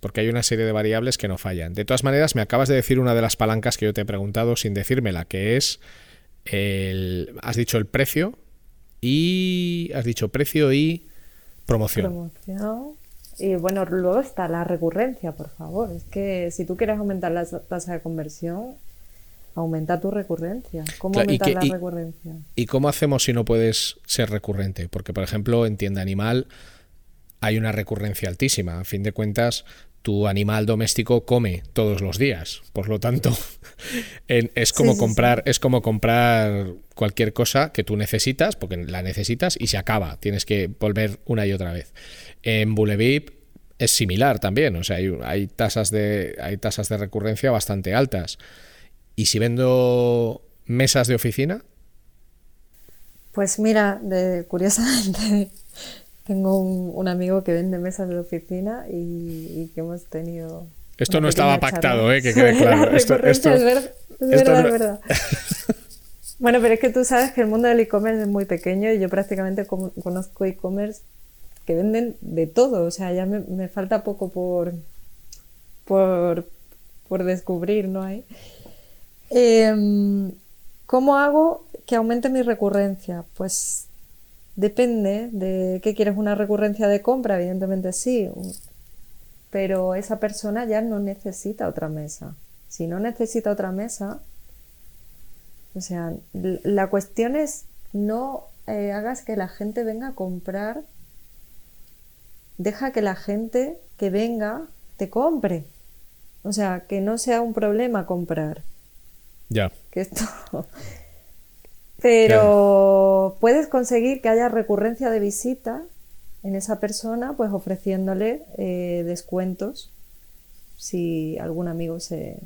Porque hay una serie de variables que no fallan. De todas maneras, me acabas de decir una de las palancas que yo te he preguntado sin decírmela, que es el. Has dicho el precio y. Has dicho precio y promoción. Promoción. Y bueno, luego está la recurrencia, por favor. Es que si tú quieres aumentar la tasa de conversión, aumenta tu recurrencia. ¿Cómo Claro, y aumentar que- la y- recurrencia? ¿Y cómo hacemos si no puedes ser recurrente? Porque, por ejemplo, en tienda animal hay una recurrencia altísima. A fin de cuentas, tu animal doméstico come todos los días. Por lo tanto, en- es como sí, comprar, es como comprar cualquier cosa que tú necesitas, porque la necesitas y se acaba. Tienes que volver una y otra vez. En Bulevip es similar también. O sea, hay, hay tasas de. hay tasas de recurrencia bastante altas. Y si vendo mesas de oficina, Pues mira, de, curiosamente, tengo un, un amigo que vende mesas de oficina y, y que hemos tenido. Esto no estaba pactado, eh, que quede claro. Esto- esto- es, ver- es esto verdad, no- es verdad. Bueno, pero es que tú sabes que el mundo del e-commerce es muy pequeño y yo prácticamente conozco e-commerce que venden de todo. O sea, ya me, me falta poco por, por, por descubrir, ¿no hay? Em, ¿Cómo hago que aumente mi recurrencia? Pues depende de qué quieres, una recurrencia de compra, evidentemente sí, pero esa persona ya no necesita otra mesa. Si no necesita otra mesa, o sea, la cuestión es no eh, hagas que la gente venga a comprar, deja que la gente que venga te compre. O sea, que no sea un problema comprar ya. que esto. Pero puedes conseguir que haya recurrencia de visita en esa persona, pues ofreciéndole eh, descuentos si algún amigo se,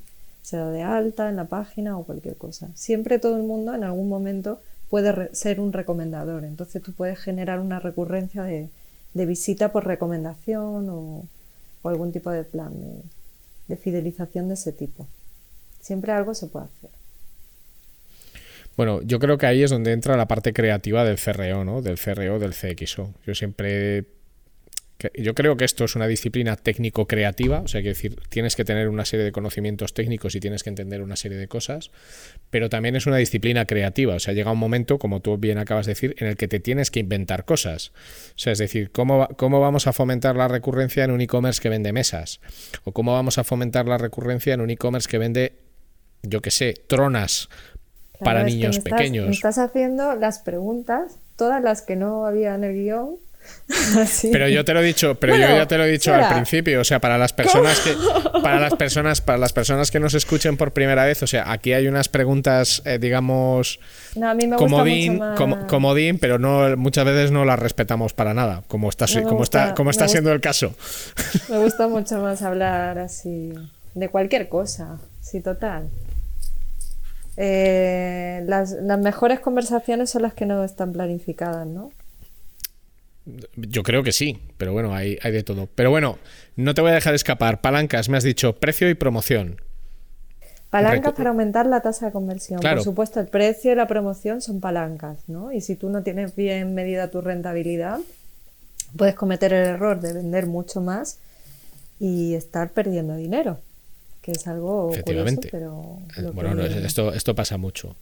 se da de alta en la página o cualquier cosa. Siempre todo el mundo en algún momento puede ser un recomendador, entonces tú puedes generar una recurrencia de, de visita por recomendación o, o algún tipo de plan de, de fidelización de ese tipo. Siempre algo se puede hacer. Bueno, yo creo que ahí es donde entra la parte creativa del CRO, ¿no? Del CRO, del CXO. Yo siempre yo creo que esto es una disciplina técnico-creativa, o sea, que decir, tienes que tener una serie de conocimientos técnicos y tienes que entender una serie de cosas, pero también es una disciplina creativa, o sea, llega un momento, como tú bien acabas de decir, en el que te tienes que inventar cosas. O sea, es decir, ¿cómo, cómo vamos a fomentar la recurrencia en un e-commerce que vende mesas? ¿O cómo vamos a fomentar la recurrencia en un e-commerce que vende, yo qué sé, tronas para niños pequeños? Me estás haciendo las preguntas, todas las que no había en el guion Pero yo te lo he dicho, pero yo ya te lo he dicho al principio, o sea, para las personas que para las personas para las personas que nos escuchen por primera vez, o sea, aquí hay unas preguntas, eh, digamos, comodín, comodín, pero no muchas veces no las respetamos para nada, como está como está como está siendo el caso. Me gusta mucho más hablar así de cualquier cosa, sí, total. Eh, las, las mejores conversaciones son las que no están planificadas, ¿no? Yo creo que sí, pero bueno, hay, hay de todo. Pero bueno, no te voy a dejar escapar. Palancas, me has dicho precio y promoción. Palancas para aumentar la tasa de conversión. Por supuesto, el precio y la promoción son palancas, ¿no? Y si tú no tienes bien medida tu rentabilidad, puedes cometer el error de vender mucho más y estar perdiendo dinero, que es algo curioso, pero... Eh, bueno, esto, esto pasa mucho.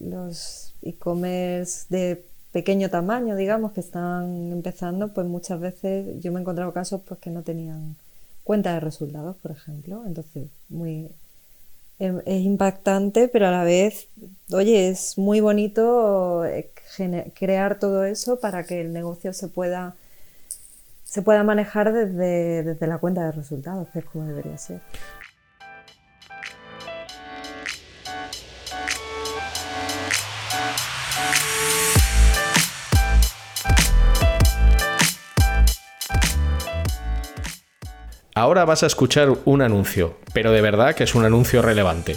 los e-commerce de pequeño tamaño, digamos, que están empezando, pues muchas veces yo me he encontrado casos pues que no tenían cuenta de resultados, por ejemplo. Entonces, muy em, es impactante, pero a la vez, oye, es muy bonito eh, crear todo eso para que el negocio se pueda se pueda manejar desde, desde la cuenta de resultados, es como debería ser. Ahora vas a escuchar un anuncio, pero de verdad que es un anuncio relevante.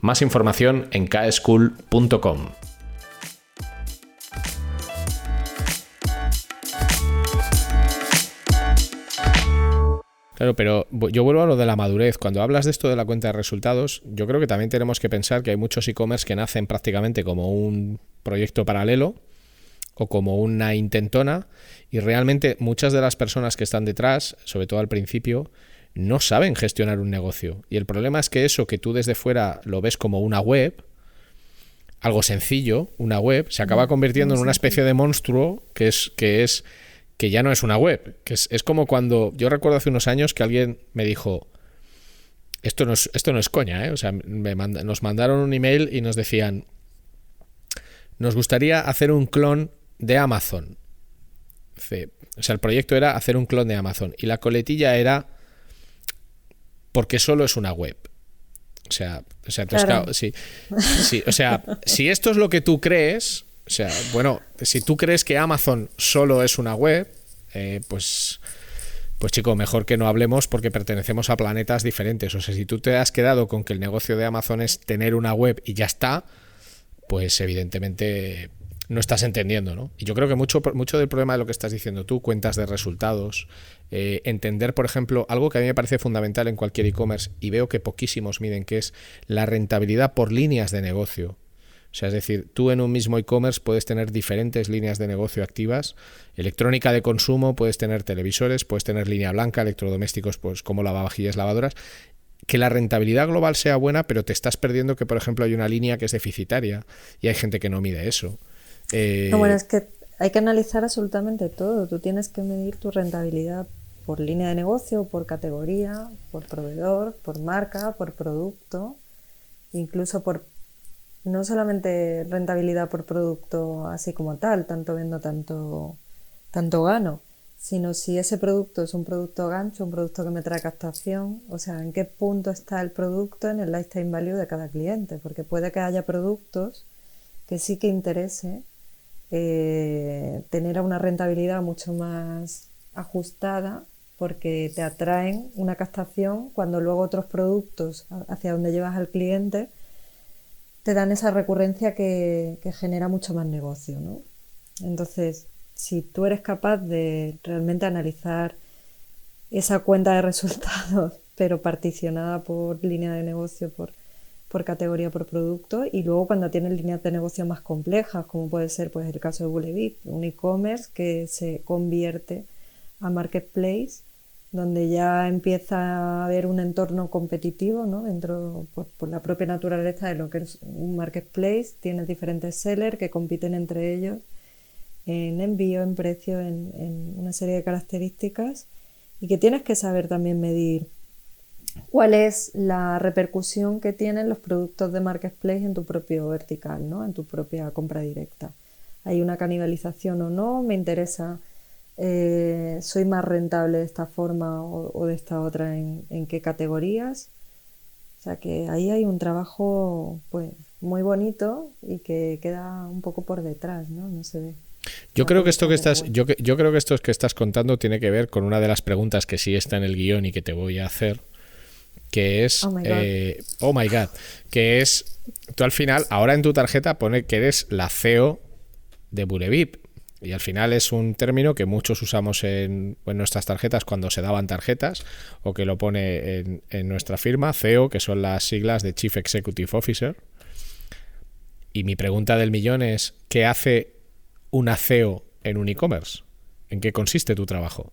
Más información en kschool.com. Claro, pero yo vuelvo a lo de la madurez. Cuando hablas de esto de la cuenta de resultados, yo creo que también tenemos que pensar que hay muchos e-commerce que nacen prácticamente como un proyecto paralelo o como una intentona y realmente muchas de las personas que están detrás, sobre todo al principio, no saben gestionar un negocio. Y el problema es que eso que tú desde fuera lo ves como una web, algo sencillo, una web, se acaba convirtiendo en una especie de monstruo que es, que es que ya no es una web, que es, como cuando yo recuerdo hace unos años que alguien me dijo, esto no es, esto no es coña, ¿eh? o sea, nos mandaron un email y nos decían, nos gustaría hacer un clon de Amazon. O sea, el proyecto era hacer un clon de Amazon y la coletilla era porque solo es una web. O sea, o sea, sí, o sea, si esto es lo que tú crees, o sea, bueno, si tú crees que Amazon solo es una web, eh, pues, pues chico, mejor que no hablemos porque pertenecemos a planetas diferentes. O sea, si tú te has quedado con que el negocio de Amazon es tener una web y ya está, pues evidentemente no estás entendiendo, ¿no? Y yo creo que mucho, mucho del problema de lo que estás diciendo tú, cuentas de resultados, eh, entender, por ejemplo, algo que a mí me parece fundamental en cualquier e-commerce y veo que poquísimos miden, que es la rentabilidad por líneas de negocio. O sea, es decir, tú en un mismo e-commerce puedes tener diferentes líneas de negocio activas. Electrónica de consumo, puedes tener televisores, puedes tener línea blanca, electrodomésticos pues como lavavajillas, lavadoras. Que la rentabilidad global sea buena, pero te estás perdiendo que, por ejemplo, hay una línea que es deficitaria y hay gente que no mide eso. Eh, no, bueno, es que hay que analizar absolutamente todo. Tú tienes que medir tu rentabilidad por línea de negocio, por categoría, por proveedor, por marca, por producto, incluso por no solamente rentabilidad por producto así como tal, tanto vendo, tanto, tanto gano, sino si ese producto es un producto gancho, un producto que me trae captación, o sea, en qué punto está el producto en el lifetime value de cada cliente, porque puede que haya productos que sí que interese eh, tener una rentabilidad mucho más ajustada porque te atraen una captación cuando luego otros productos hacia donde llevas al cliente te dan esa recurrencia que, genera mucho más negocio. ¿no? Entonces, si tú eres capaz de realmente analizar esa cuenta de resultados, pero particionada por línea de negocio, por, por categoría, por producto, y luego cuando tienes líneas de negocio más complejas, como puede ser pues, el caso de Bulevip, un e-commerce que se convierte a marketplace donde ya empieza a haber un entorno competitivo ¿no? dentro por, la propia naturaleza de lo que es un marketplace. Tienes diferentes sellers que compiten entre ellos en envío, en precio, en, una serie de características y que tienes que saber también medir cuál es la repercusión que tienen los productos de marketplace en tu propio vertical, ¿no? en tu propia compra directa. ¿Hay una canibalización o no? ¿Me interesa eh, soy más rentable de esta forma o, de esta otra en, qué categorías. O sea que ahí hay un trabajo pues muy bonito y que queda un poco por detrás, ¿no? No se ve. Yo creo que esto que estás, yo, yo creo que esto que estás contando tiene que ver con una de las preguntas que sí está en el guion y que te voy a hacer, que es, oh my God, eh, oh my God que es, tú al final, ahora en tu tarjeta pone que eres la CEO de Burevip, y al final es un término que muchos usamos en, nuestras tarjetas cuando se daban tarjetas, o que lo pone en, nuestra firma, CEO, que son las siglas de Chief Executive Officer. Y mi pregunta del millón es, ¿qué hace una CEO en un e-commerce? ¿En qué consiste tu trabajo?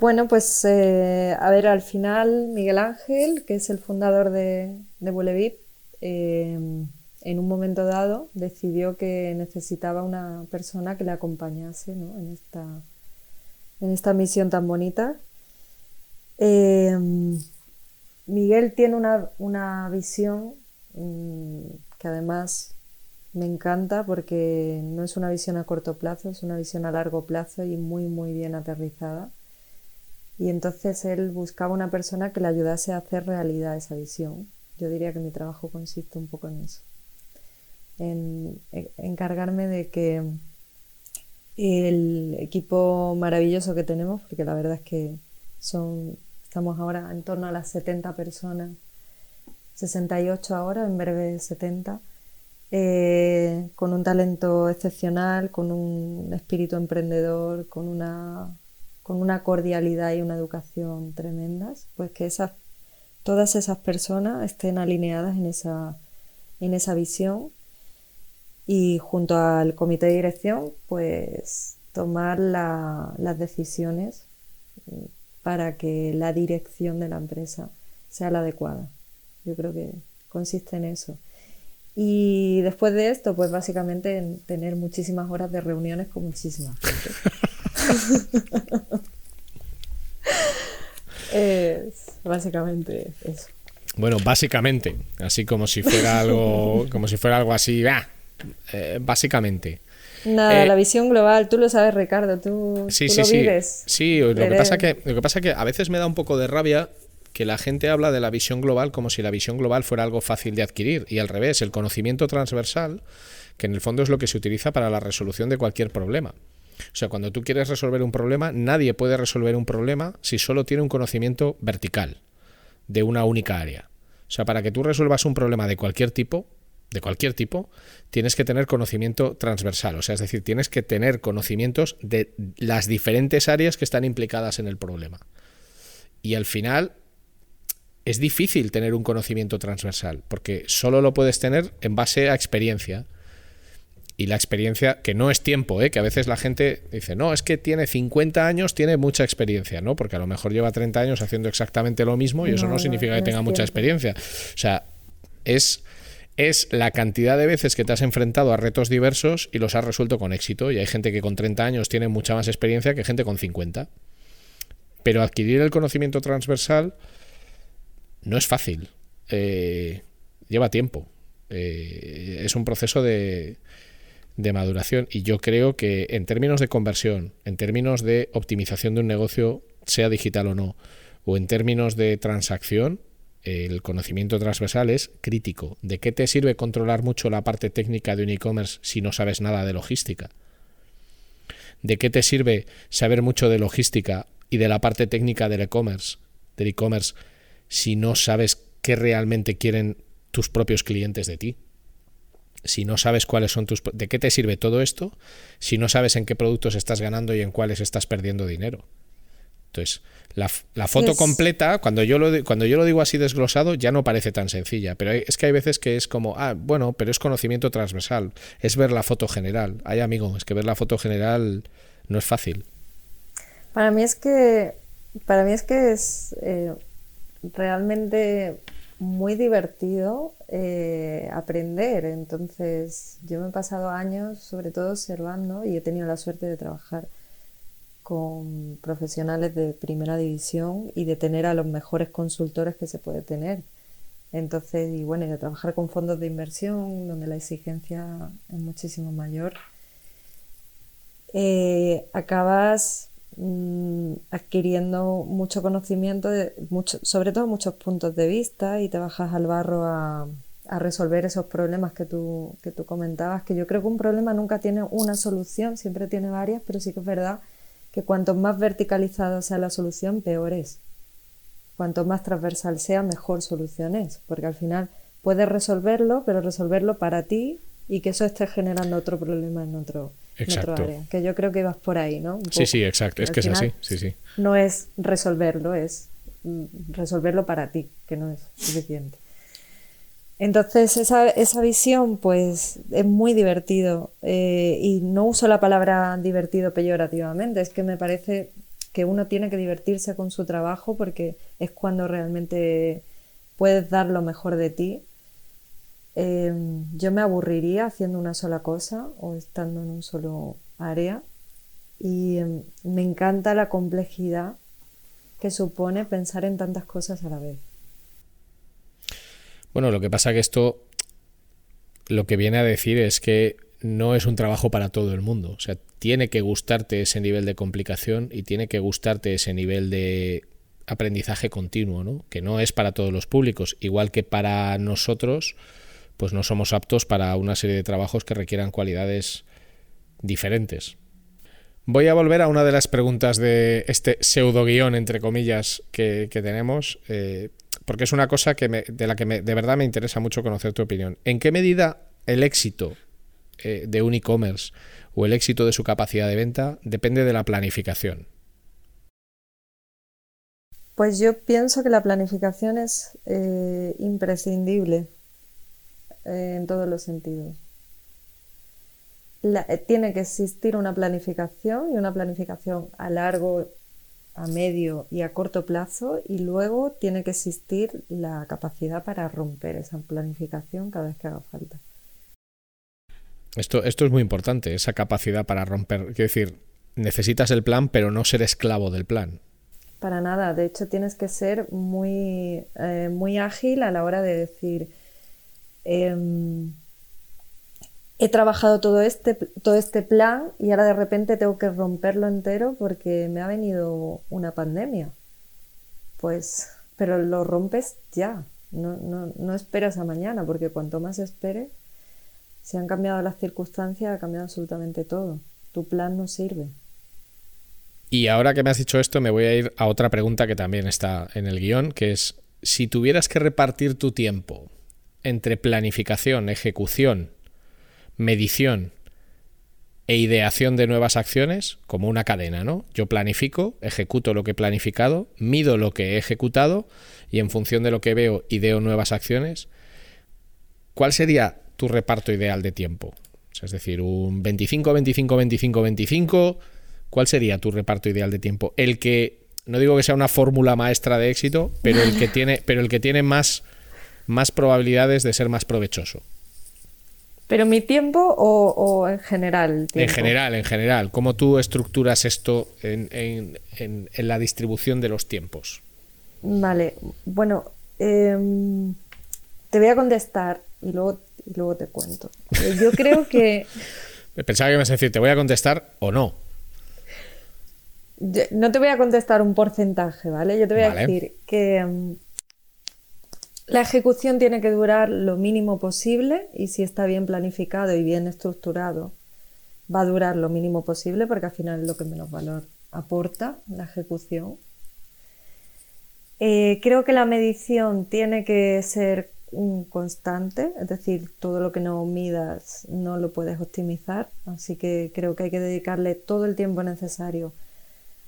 Bueno, pues eh, a ver, al final Miguel Ángel, que es el fundador de, de eh, en un momento dado decidió que necesitaba una persona que le acompañase en, esta, en esta misión tan bonita. Em, Miguel tiene una, visión mm, que además me encanta porque no es una visión a corto plazo, es una visión a largo plazo y muy, muy bien aterrizada. Y entonces él buscaba una persona que le ayudase a hacer realidad esa visión. Yo diría que mi trabajo consiste un poco en eso en, encargarme de que el equipo maravilloso que tenemos, porque la verdad es que son, estamos ahora en torno a las 70 personas, 68 ahora, en breve 70, eh, con un talento excepcional, con un espíritu emprendedor, con una, con una cordialidad y una educación tremendas, pues que esas, todas esas personas estén alineadas en esa, en esa visión y junto al comité de dirección pues tomar las decisiones mm, para que la dirección de la empresa sea la adecuada. Yo creo que consiste en eso. Y después de esto, pues básicamente en tener muchísimas horas de reuniones con muchísima gente. es básicamente eso. Bueno, básicamente, así como si fuera algo, como si fuera algo así, ¡ah! Eh, básicamente. Nada, eh, la visión global, tú lo sabes, Ricardo, tú, sí, sí, lo sí. Sí, lo que, pasa que, lo que pasa que a veces me da un poco de rabia que la gente habla de la visión global como si la visión global fuera algo fácil de adquirir y al revés, el conocimiento transversal, que en el fondo es lo que se utiliza para la resolución de cualquier problema. O sea, cuando tú quieres resolver un problema, nadie puede resolver un problema si solo tiene un conocimiento vertical de una única área. O sea, para que tú resuelvas un problema de cualquier tipo, de cualquier tipo, tienes que tener conocimiento transversal, o sea, es decir, tienes que tener conocimientos de las diferentes áreas que están implicadas en el problema. Y al final es difícil tener un conocimiento transversal, porque solo lo puedes tener en base a experiencia. Y la experiencia, que no es tiempo, ¿eh? que a veces la gente dice, no, es que tiene 50 años, tiene mucha experiencia, ¿no? Porque a lo mejor lleva 30 años haciendo exactamente lo mismo y eso no significa que tenga mucha experiencia. O sea, es es la cantidad de veces que te has enfrentado a retos diversos y los has resuelto con éxito. Y hay gente que con 30 años tiene mucha más experiencia que gente con 50. Pero adquirir el conocimiento transversal no es fácil. Eh, lleva tiempo. Eh, es un proceso de, de maduración. Y yo creo que en términos de conversión, en términos de optimización de un negocio, sea digital o no, o en términos de transacción, el conocimiento transversal es crítico. ¿De qué te sirve controlar mucho la parte técnica de un e-commerce si no sabes nada de logística? ¿De qué te sirve saber mucho de logística y de la parte técnica del e-commerce, del e-commerce, si no sabes qué realmente quieren tus propios clientes de ti? Si no sabes cuáles son tus... ¿De qué te sirve todo esto si no sabes en qué productos estás ganando y en cuáles estás perdiendo dinero? Entonces, la, foto completa, cuando yo, lo, cuando yo lo digo así desglosado, ya no parece tan sencilla, pero es que hay veces que es como, ah, bueno, pero es conocimiento transversal, es ver la foto general. Ay, amigo, es que ver la foto general no es fácil. Para mí es que, para mí es que es eh, realmente muy divertido eh, aprender. Entonces, yo me he pasado años, sobre todo observando, y he tenido la suerte de trabajar con profesionales de primera división y de tener a los mejores consultores que se puede tener. Entonces, y bueno, de trabajar con fondos de inversión donde la exigencia es muchísimo mayor, eh, acabas mm, adquiriendo mucho conocimiento, de mucho, sobre todo muchos puntos de vista y te bajas al barro a, resolver esos problemas que tú, que tú comentabas, que yo creo que un problema nunca tiene una solución, siempre tiene varias, pero sí que es verdad que cuanto más verticalizada sea la solución, peor es. Cuanto más transversal sea, mejor solución es, porque al final puedes resolverlo, pero resolverlo para ti y que eso esté generando otro problema en otro, área. Que yo creo que vas por ahí, ¿no? sí, sí, exacto. es que es así. Sí, sí. No es resolverlo, es mm, resolverlo para ti, que no es suficiente. Entonces esa, esa visión pues es muy divertido eh, y no uso la palabra divertido peyorativamente, es que me parece que uno tiene que divertirse con su trabajo porque es cuando realmente puedes dar lo mejor de ti. Em, yo me aburriría haciendo una sola cosa o estando en un solo área y em, me encanta la complejidad que supone pensar en tantas cosas a la vez. Bueno, lo que pasa que esto lo que viene a decir es que no es un trabajo para todo el mundo. O sea, tiene que gustarte ese nivel de complicación y tiene que gustarte ese nivel de aprendizaje continuo, ¿no? Que no es para todos los públicos. Igual que para nosotros, pues no somos aptos para una serie de trabajos que requieran cualidades diferentes. Voy a volver a una de las preguntas de este pseudo guion, entre comillas, que, tenemos. Eh, porque es una cosa que de la que de verdad me interesa mucho conocer tu opinión. ¿En qué medida el éxito eh, de un e-commerce o el éxito de su capacidad de venta depende de la planificación? Pues yo pienso que la planificación es eh, imprescindible eh, en todos los sentidos. tiene que existir una planificación y una planificación a largo a medio y a corto plazo y luego tiene que existir la capacidad para romper esa planificación cada vez que haga falta. Esto, esto es muy importante, esa capacidad para romper. Quiero decir, necesitas el plan, pero no ser esclavo del plan. Para nada, de hecho tienes que ser muy, eh, muy ágil a la hora de decir, em, he trabajado todo este, todo este plan y ahora de repente tengo que romperlo entero porque me ha venido una pandemia. Pues, pero lo rompes ya, no, no, no esperas a mañana, porque cuanto más esperes, si han cambiado las circunstancias, ha cambiado absolutamente todo. Tu plan no sirve. Y ahora que me has dicho esto, me voy a ir a otra pregunta que también está en el guion, que es, si tuvieras que repartir tu tiempo entre planificación, ejecución medición e ideación de nuevas acciones como una cadena, ¿no? Yo planifico, ejecuto lo que he planificado, mido lo que he ejecutado y en función de lo que veo ideo nuevas acciones. ¿Cuál sería tu reparto ideal de tiempo? es decir, un 25, 25, 25, 25. ¿Cuál sería tu reparto ideal de tiempo? El que no digo que sea una fórmula maestra de éxito, pero el que tiene, pero el que tiene más, más probabilidades de ser más provechoso. ¿Pero mi tiempo o, en general? En general, en general. ¿Cómo tú estructuras esto en, la distribución de los tiempos? Vale, bueno, em, te voy a contestar y luego, luego te cuento. Eh, yo creo que... Pensaba que me ibas a decir, te voy a contestar o no. no te voy a contestar un porcentaje, ¿vale? Yo te voy a decir que em, La ejecución tiene que durar lo mínimo posible y si está bien planificado y bien estructurado, va a durar lo mínimo posible porque al final es lo que menos valor aporta la ejecución. Eh, creo que la medición tiene que ser un constante, es decir, todo lo que no midas no lo puedes optimizar, así que creo que hay que dedicarle todo el tiempo necesario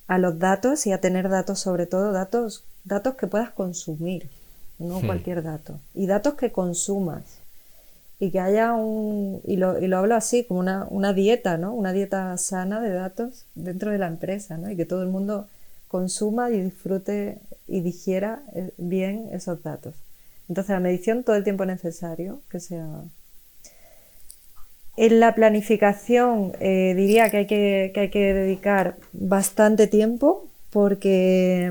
a los datos y a tener datos, sobre todo datos, datos que puedas consumir, no hmm. cualquier dato, y datos que consumas y que haya un, y lo, y lo hablo así, como una, una, dieta, ¿no? Una dieta sana de datos dentro de la empresa, ¿no? Y que todo el mundo consuma y disfrute y digiera eh, bien esos datos. Entonces la medición todo el tiempo necesario, que sea... En la planificación eh, diría que hay que, que hay que dedicar bastante tiempo porque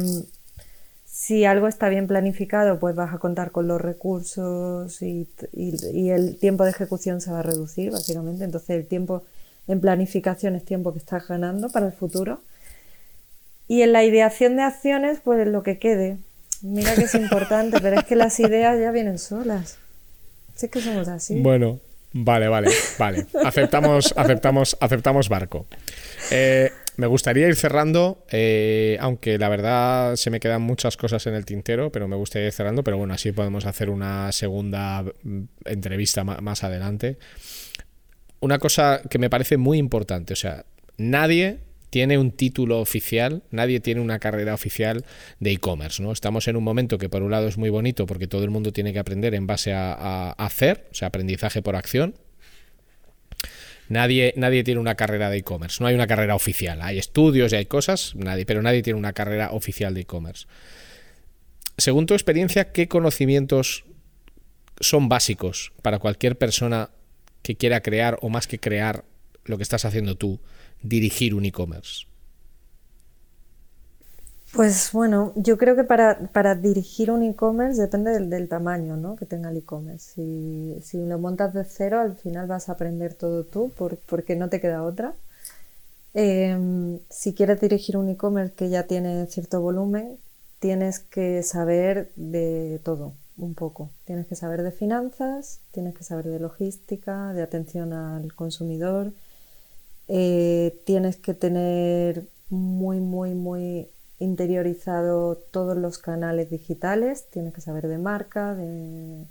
si algo está bien planificado, pues vas a contar con los recursos y, el tiempo de ejecución se va a reducir, básicamente. Entonces, el tiempo en planificación es tiempo que estás ganando para el futuro. Y en la ideación de acciones, pues lo que quede. Mira que es importante, pero es que las ideas ya vienen solas. Si que somos así. Bueno, vale, vale, vale. Aceptamos, aceptamos, aceptamos barco. Eh, me gustaría ir cerrando, eh, aunque la verdad se me quedan muchas cosas en el tintero, pero me gustaría ir cerrando, pero bueno, así podemos hacer una segunda mm, entrevista más adelante. Una cosa que me parece muy importante, o sea, nadie tiene un título oficial, nadie tiene una carrera oficial de e-commerce, ¿no? Estamos en un momento que por un lado es muy bonito porque todo el mundo tiene que aprender en base a hacer, o sea, aprendizaje por acción, Nadie, nadie tiene una carrera de e-commerce, no hay una carrera oficial. Hay estudios y hay cosas, nadie, pero nadie tiene una carrera oficial de e-commerce. Según tu experiencia, ¿qué conocimientos son básicos para cualquier persona que quiera crear o más que crear lo que estás haciendo tú, dirigir un e-commerce? Pues bueno, yo creo que para, dirigir un e-commerce depende del, tamaño ¿no? que tenga el e-commerce. Si, si, lo montas de cero, al final vas a aprender todo tú porque no te queda otra. Em, si quieres dirigir un e-commerce que ya tiene cierto volumen, tienes que saber de todo, un poco. Tienes que saber de finanzas, tienes que saber de logística, de atención al consumidor, eh, tienes que tener muy, muy, muy interiorizado todos los canales digitales, tienes que saber de marca, de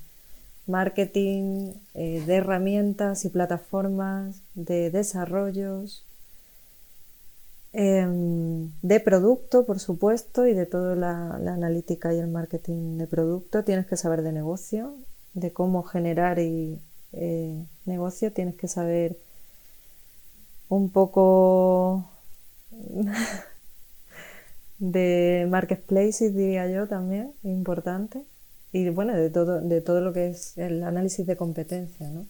marketing, eh, de herramientas y plataformas, de desarrollos, em, de producto, por supuesto, y de toda la, analítica y el marketing de producto. Tienes que saber de negocio, de cómo generar y, eh, negocio. Tienes que saber un poco de marketplaces, diría yo también, importante. Y bueno, de todo, de todo lo que es el análisis de competencia, ¿no?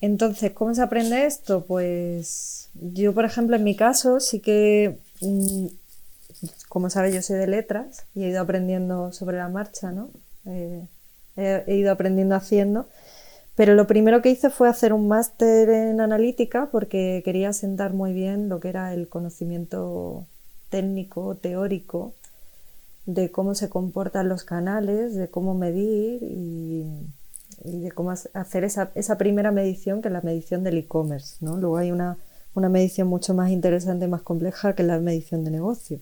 Entonces, ¿cómo se aprende esto? Pues yo, por ejemplo, en mi caso, sí que, mm, como sabes, yo soy de letras y he ido aprendiendo sobre la marcha, ¿no? Eh, he ido aprendiendo haciendo. Pero lo primero que hice fue hacer un máster en analítica porque quería sentar muy bien lo que era el conocimiento técnico, teórico, de cómo se comportan los canales, de cómo medir y, de cómo hacer esa, primera medición, que es la medición del e-commerce. ¿no? Luego hay una, medición mucho más interesante, más compleja, que la medición de negocio.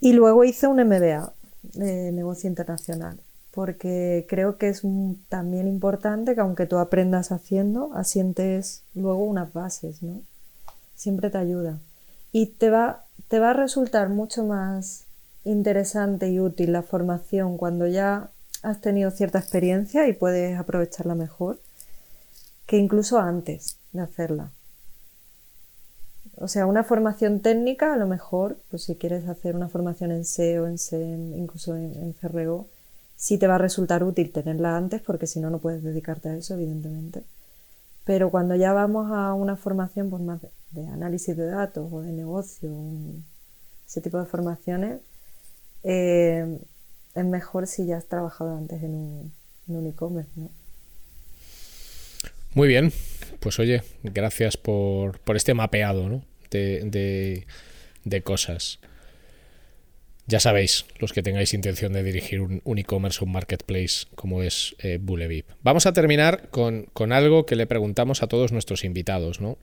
Y luego hice un MBA de negocio internacional, porque creo que es también importante que aunque tú aprendas haciendo, asientes luego unas bases, ¿no? Siempre te ayuda. Y te va te va a resultar mucho más interesante y útil la formación cuando ya has tenido cierta experiencia y puedes aprovecharla mejor que incluso antes de hacerla. O sea, una formación técnica, a lo mejor, pues si quieres hacer una formación en SEO, en SEM, incluso en, en CRO, sí te va a resultar útil tenerla antes porque si no, no puedes dedicarte a eso, evidentemente. Pero cuando ya vamos a una formación pues, más de, análisis de datos o de negocio, ese tipo de formaciones, eh, es mejor si ya has trabajado antes en un, e-commerce. Muy bien, pues oye, gracias por, este mapeado de, de cosas. Ya sabéis, los que tengáis intención de dirigir un, e-commerce o un marketplace como es eh. Vamos a terminar con, algo que le preguntamos a todos nuestros invitados, ¿no?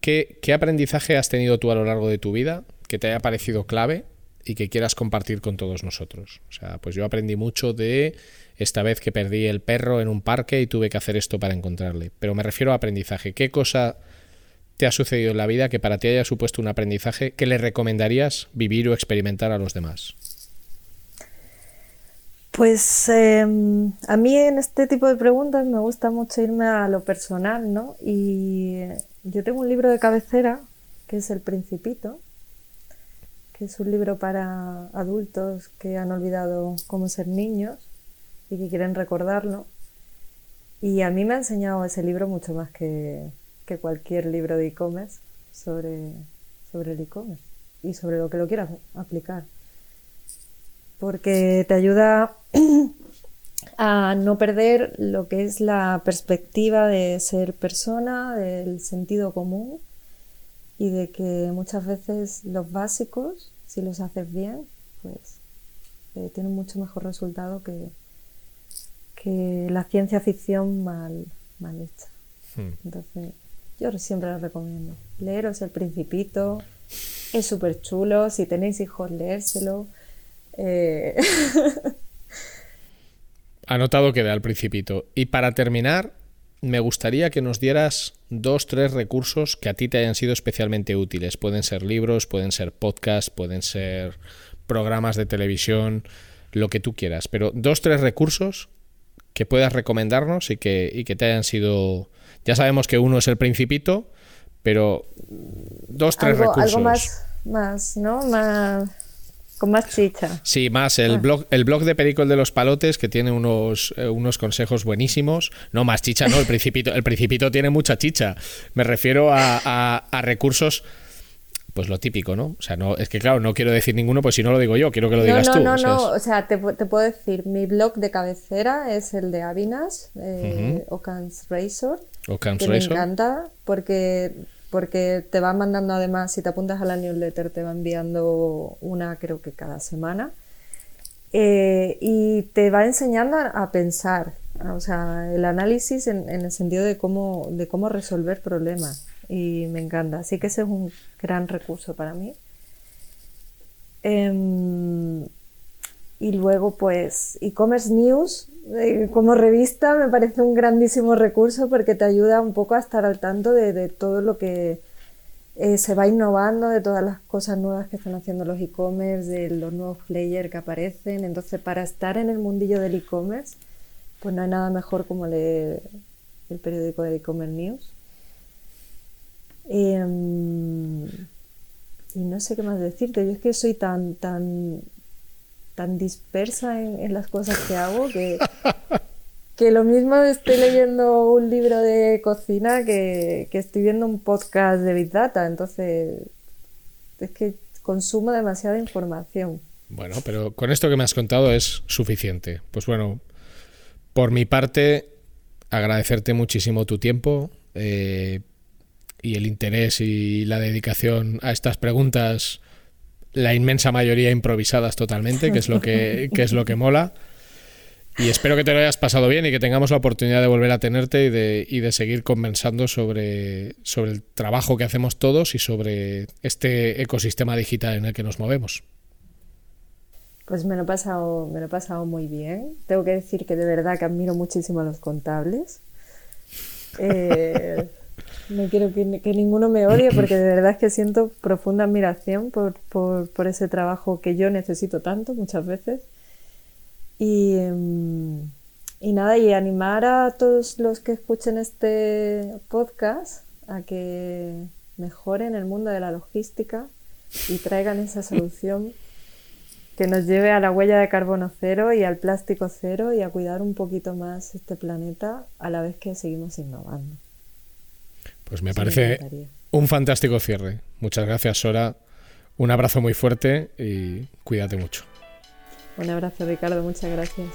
¿Qué, ¿Qué aprendizaje has tenido tú a lo largo de tu vida que te haya parecido clave y que quieras compartir con todos nosotros? O sea, pues yo aprendí mucho de esta vez que perdí el perro en un parque y tuve que hacer esto para encontrarle. Pero me refiero a aprendizaje. ¿Qué cosa te ha sucedido en la vida que para ti haya supuesto un aprendizaje que le recomendarías vivir o experimentar a los demás? Pues em, a mí en este tipo de preguntas me gusta mucho irme a lo personal, ¿no? Y yo tengo un libro de cabecera que es El Principito, que es un libro para adultos que han olvidado cómo ser niños y que quieren recordarlo. Y a mí me ha enseñado ese libro mucho más que, que cualquier libro de e-commerce sobre, sobre el e-commerce y sobre lo que lo quieras aplicar. Porque te ayuda a no perder lo que es la perspectiva de ser persona, del sentido común y de que muchas veces los básicos, si los haces bien, pues eh, tienen mucho mejor resultado que, que la ciencia ficción mal, mal hecha. Hmm. Entonces, yo siempre lo recomiendo. Leeros El Principito. Es súper chulo. Si tenéis hijos, leérselo. Eh... Anotado queda El Principito. Y para terminar, me gustaría que nos dieras dos, tres recursos que a ti te hayan sido especialmente útiles. Pueden ser libros, pueden ser podcasts, pueden ser programas de televisión, lo que tú quieras. Pero dos, tres recursos que puedas recomendarnos y que, y que te hayan sido ya sabemos que uno es el principito, pero dos, tres recursos. Algo más, más, ¿no? Más con más chicha. Sí, más el, ah. blog, el blog de Perico el de los Palotes, que tiene unos, eh, unos consejos buenísimos. No, más chicha, no, el principito, el principito tiene mucha chicha. Me refiero a, a recursos pues lo típico, ¿no? O sea, no, es que claro, no quiero decir ninguno, pues si no lo digo yo, quiero que lo digas no, tú. No, no, no, o sea, te, puedo decir, mi blog de cabecera es el de Avinas, eh, Razor, que me encanta porque, porque te va mandando además, si te apuntas a la newsletter, te va enviando una creo que cada semana. Eh, y te va enseñando a, pensar, o sea, el análisis en, en, el sentido de cómo, de cómo resolver problemas y me encanta. Así que ese es un gran recurso para mí. Em, y luego, pues, e-commerce news eh, como revista me parece un grandísimo recurso porque te ayuda un poco a estar al tanto de, todo lo que eh, se va innovando, de todas las cosas nuevas que están haciendo los e-commerce, de los nuevos players que aparecen. Entonces, para estar en el mundillo del e-commerce, pues no hay nada mejor como leer el periódico de e-commerce news. Em, y no sé qué más decirte. Yo es que soy tan, tan, tan dispersa en, las cosas que hago que, que lo mismo estoy leyendo un libro de cocina que, que estoy viendo un podcast de Big Data. Entonces, es que consumo demasiada información. Bueno, pero con esto que me has contado es suficiente. Pues bueno, por mi parte, agradecerte muchísimo tu tiempo. Eh, y el interés y la dedicación a estas preguntas, la inmensa mayoría improvisadas totalmente, que es lo que, es lo que mola. Y espero que te lo hayas pasado bien y que tengamos la oportunidad de volver a tenerte y de, y de seguir conversando sobre, sobre el trabajo que hacemos todos y sobre este ecosistema digital en el que nos movemos. Pues me lo he pasado, me lo he pasado muy bien. Tengo que decir que de verdad que admiro muchísimo a los contables. Eh, no quiero que, ninguno me odie porque de verdad es que siento profunda admiración por, por, ese trabajo que yo necesito tanto muchas veces. Y, em, y nada, y animar a todos los que escuchen este podcast a que mejoren el mundo de la logística y traigan esa solución que nos lleve a la huella de carbono cero y al plástico cero y a cuidar un poquito más este planeta a la vez que seguimos innovando. Pues me parece un fantástico cierre. Muchas gracias, Sora. Un abrazo muy fuerte y cuídate mucho. Un abrazo, Ricardo. Muchas gracias.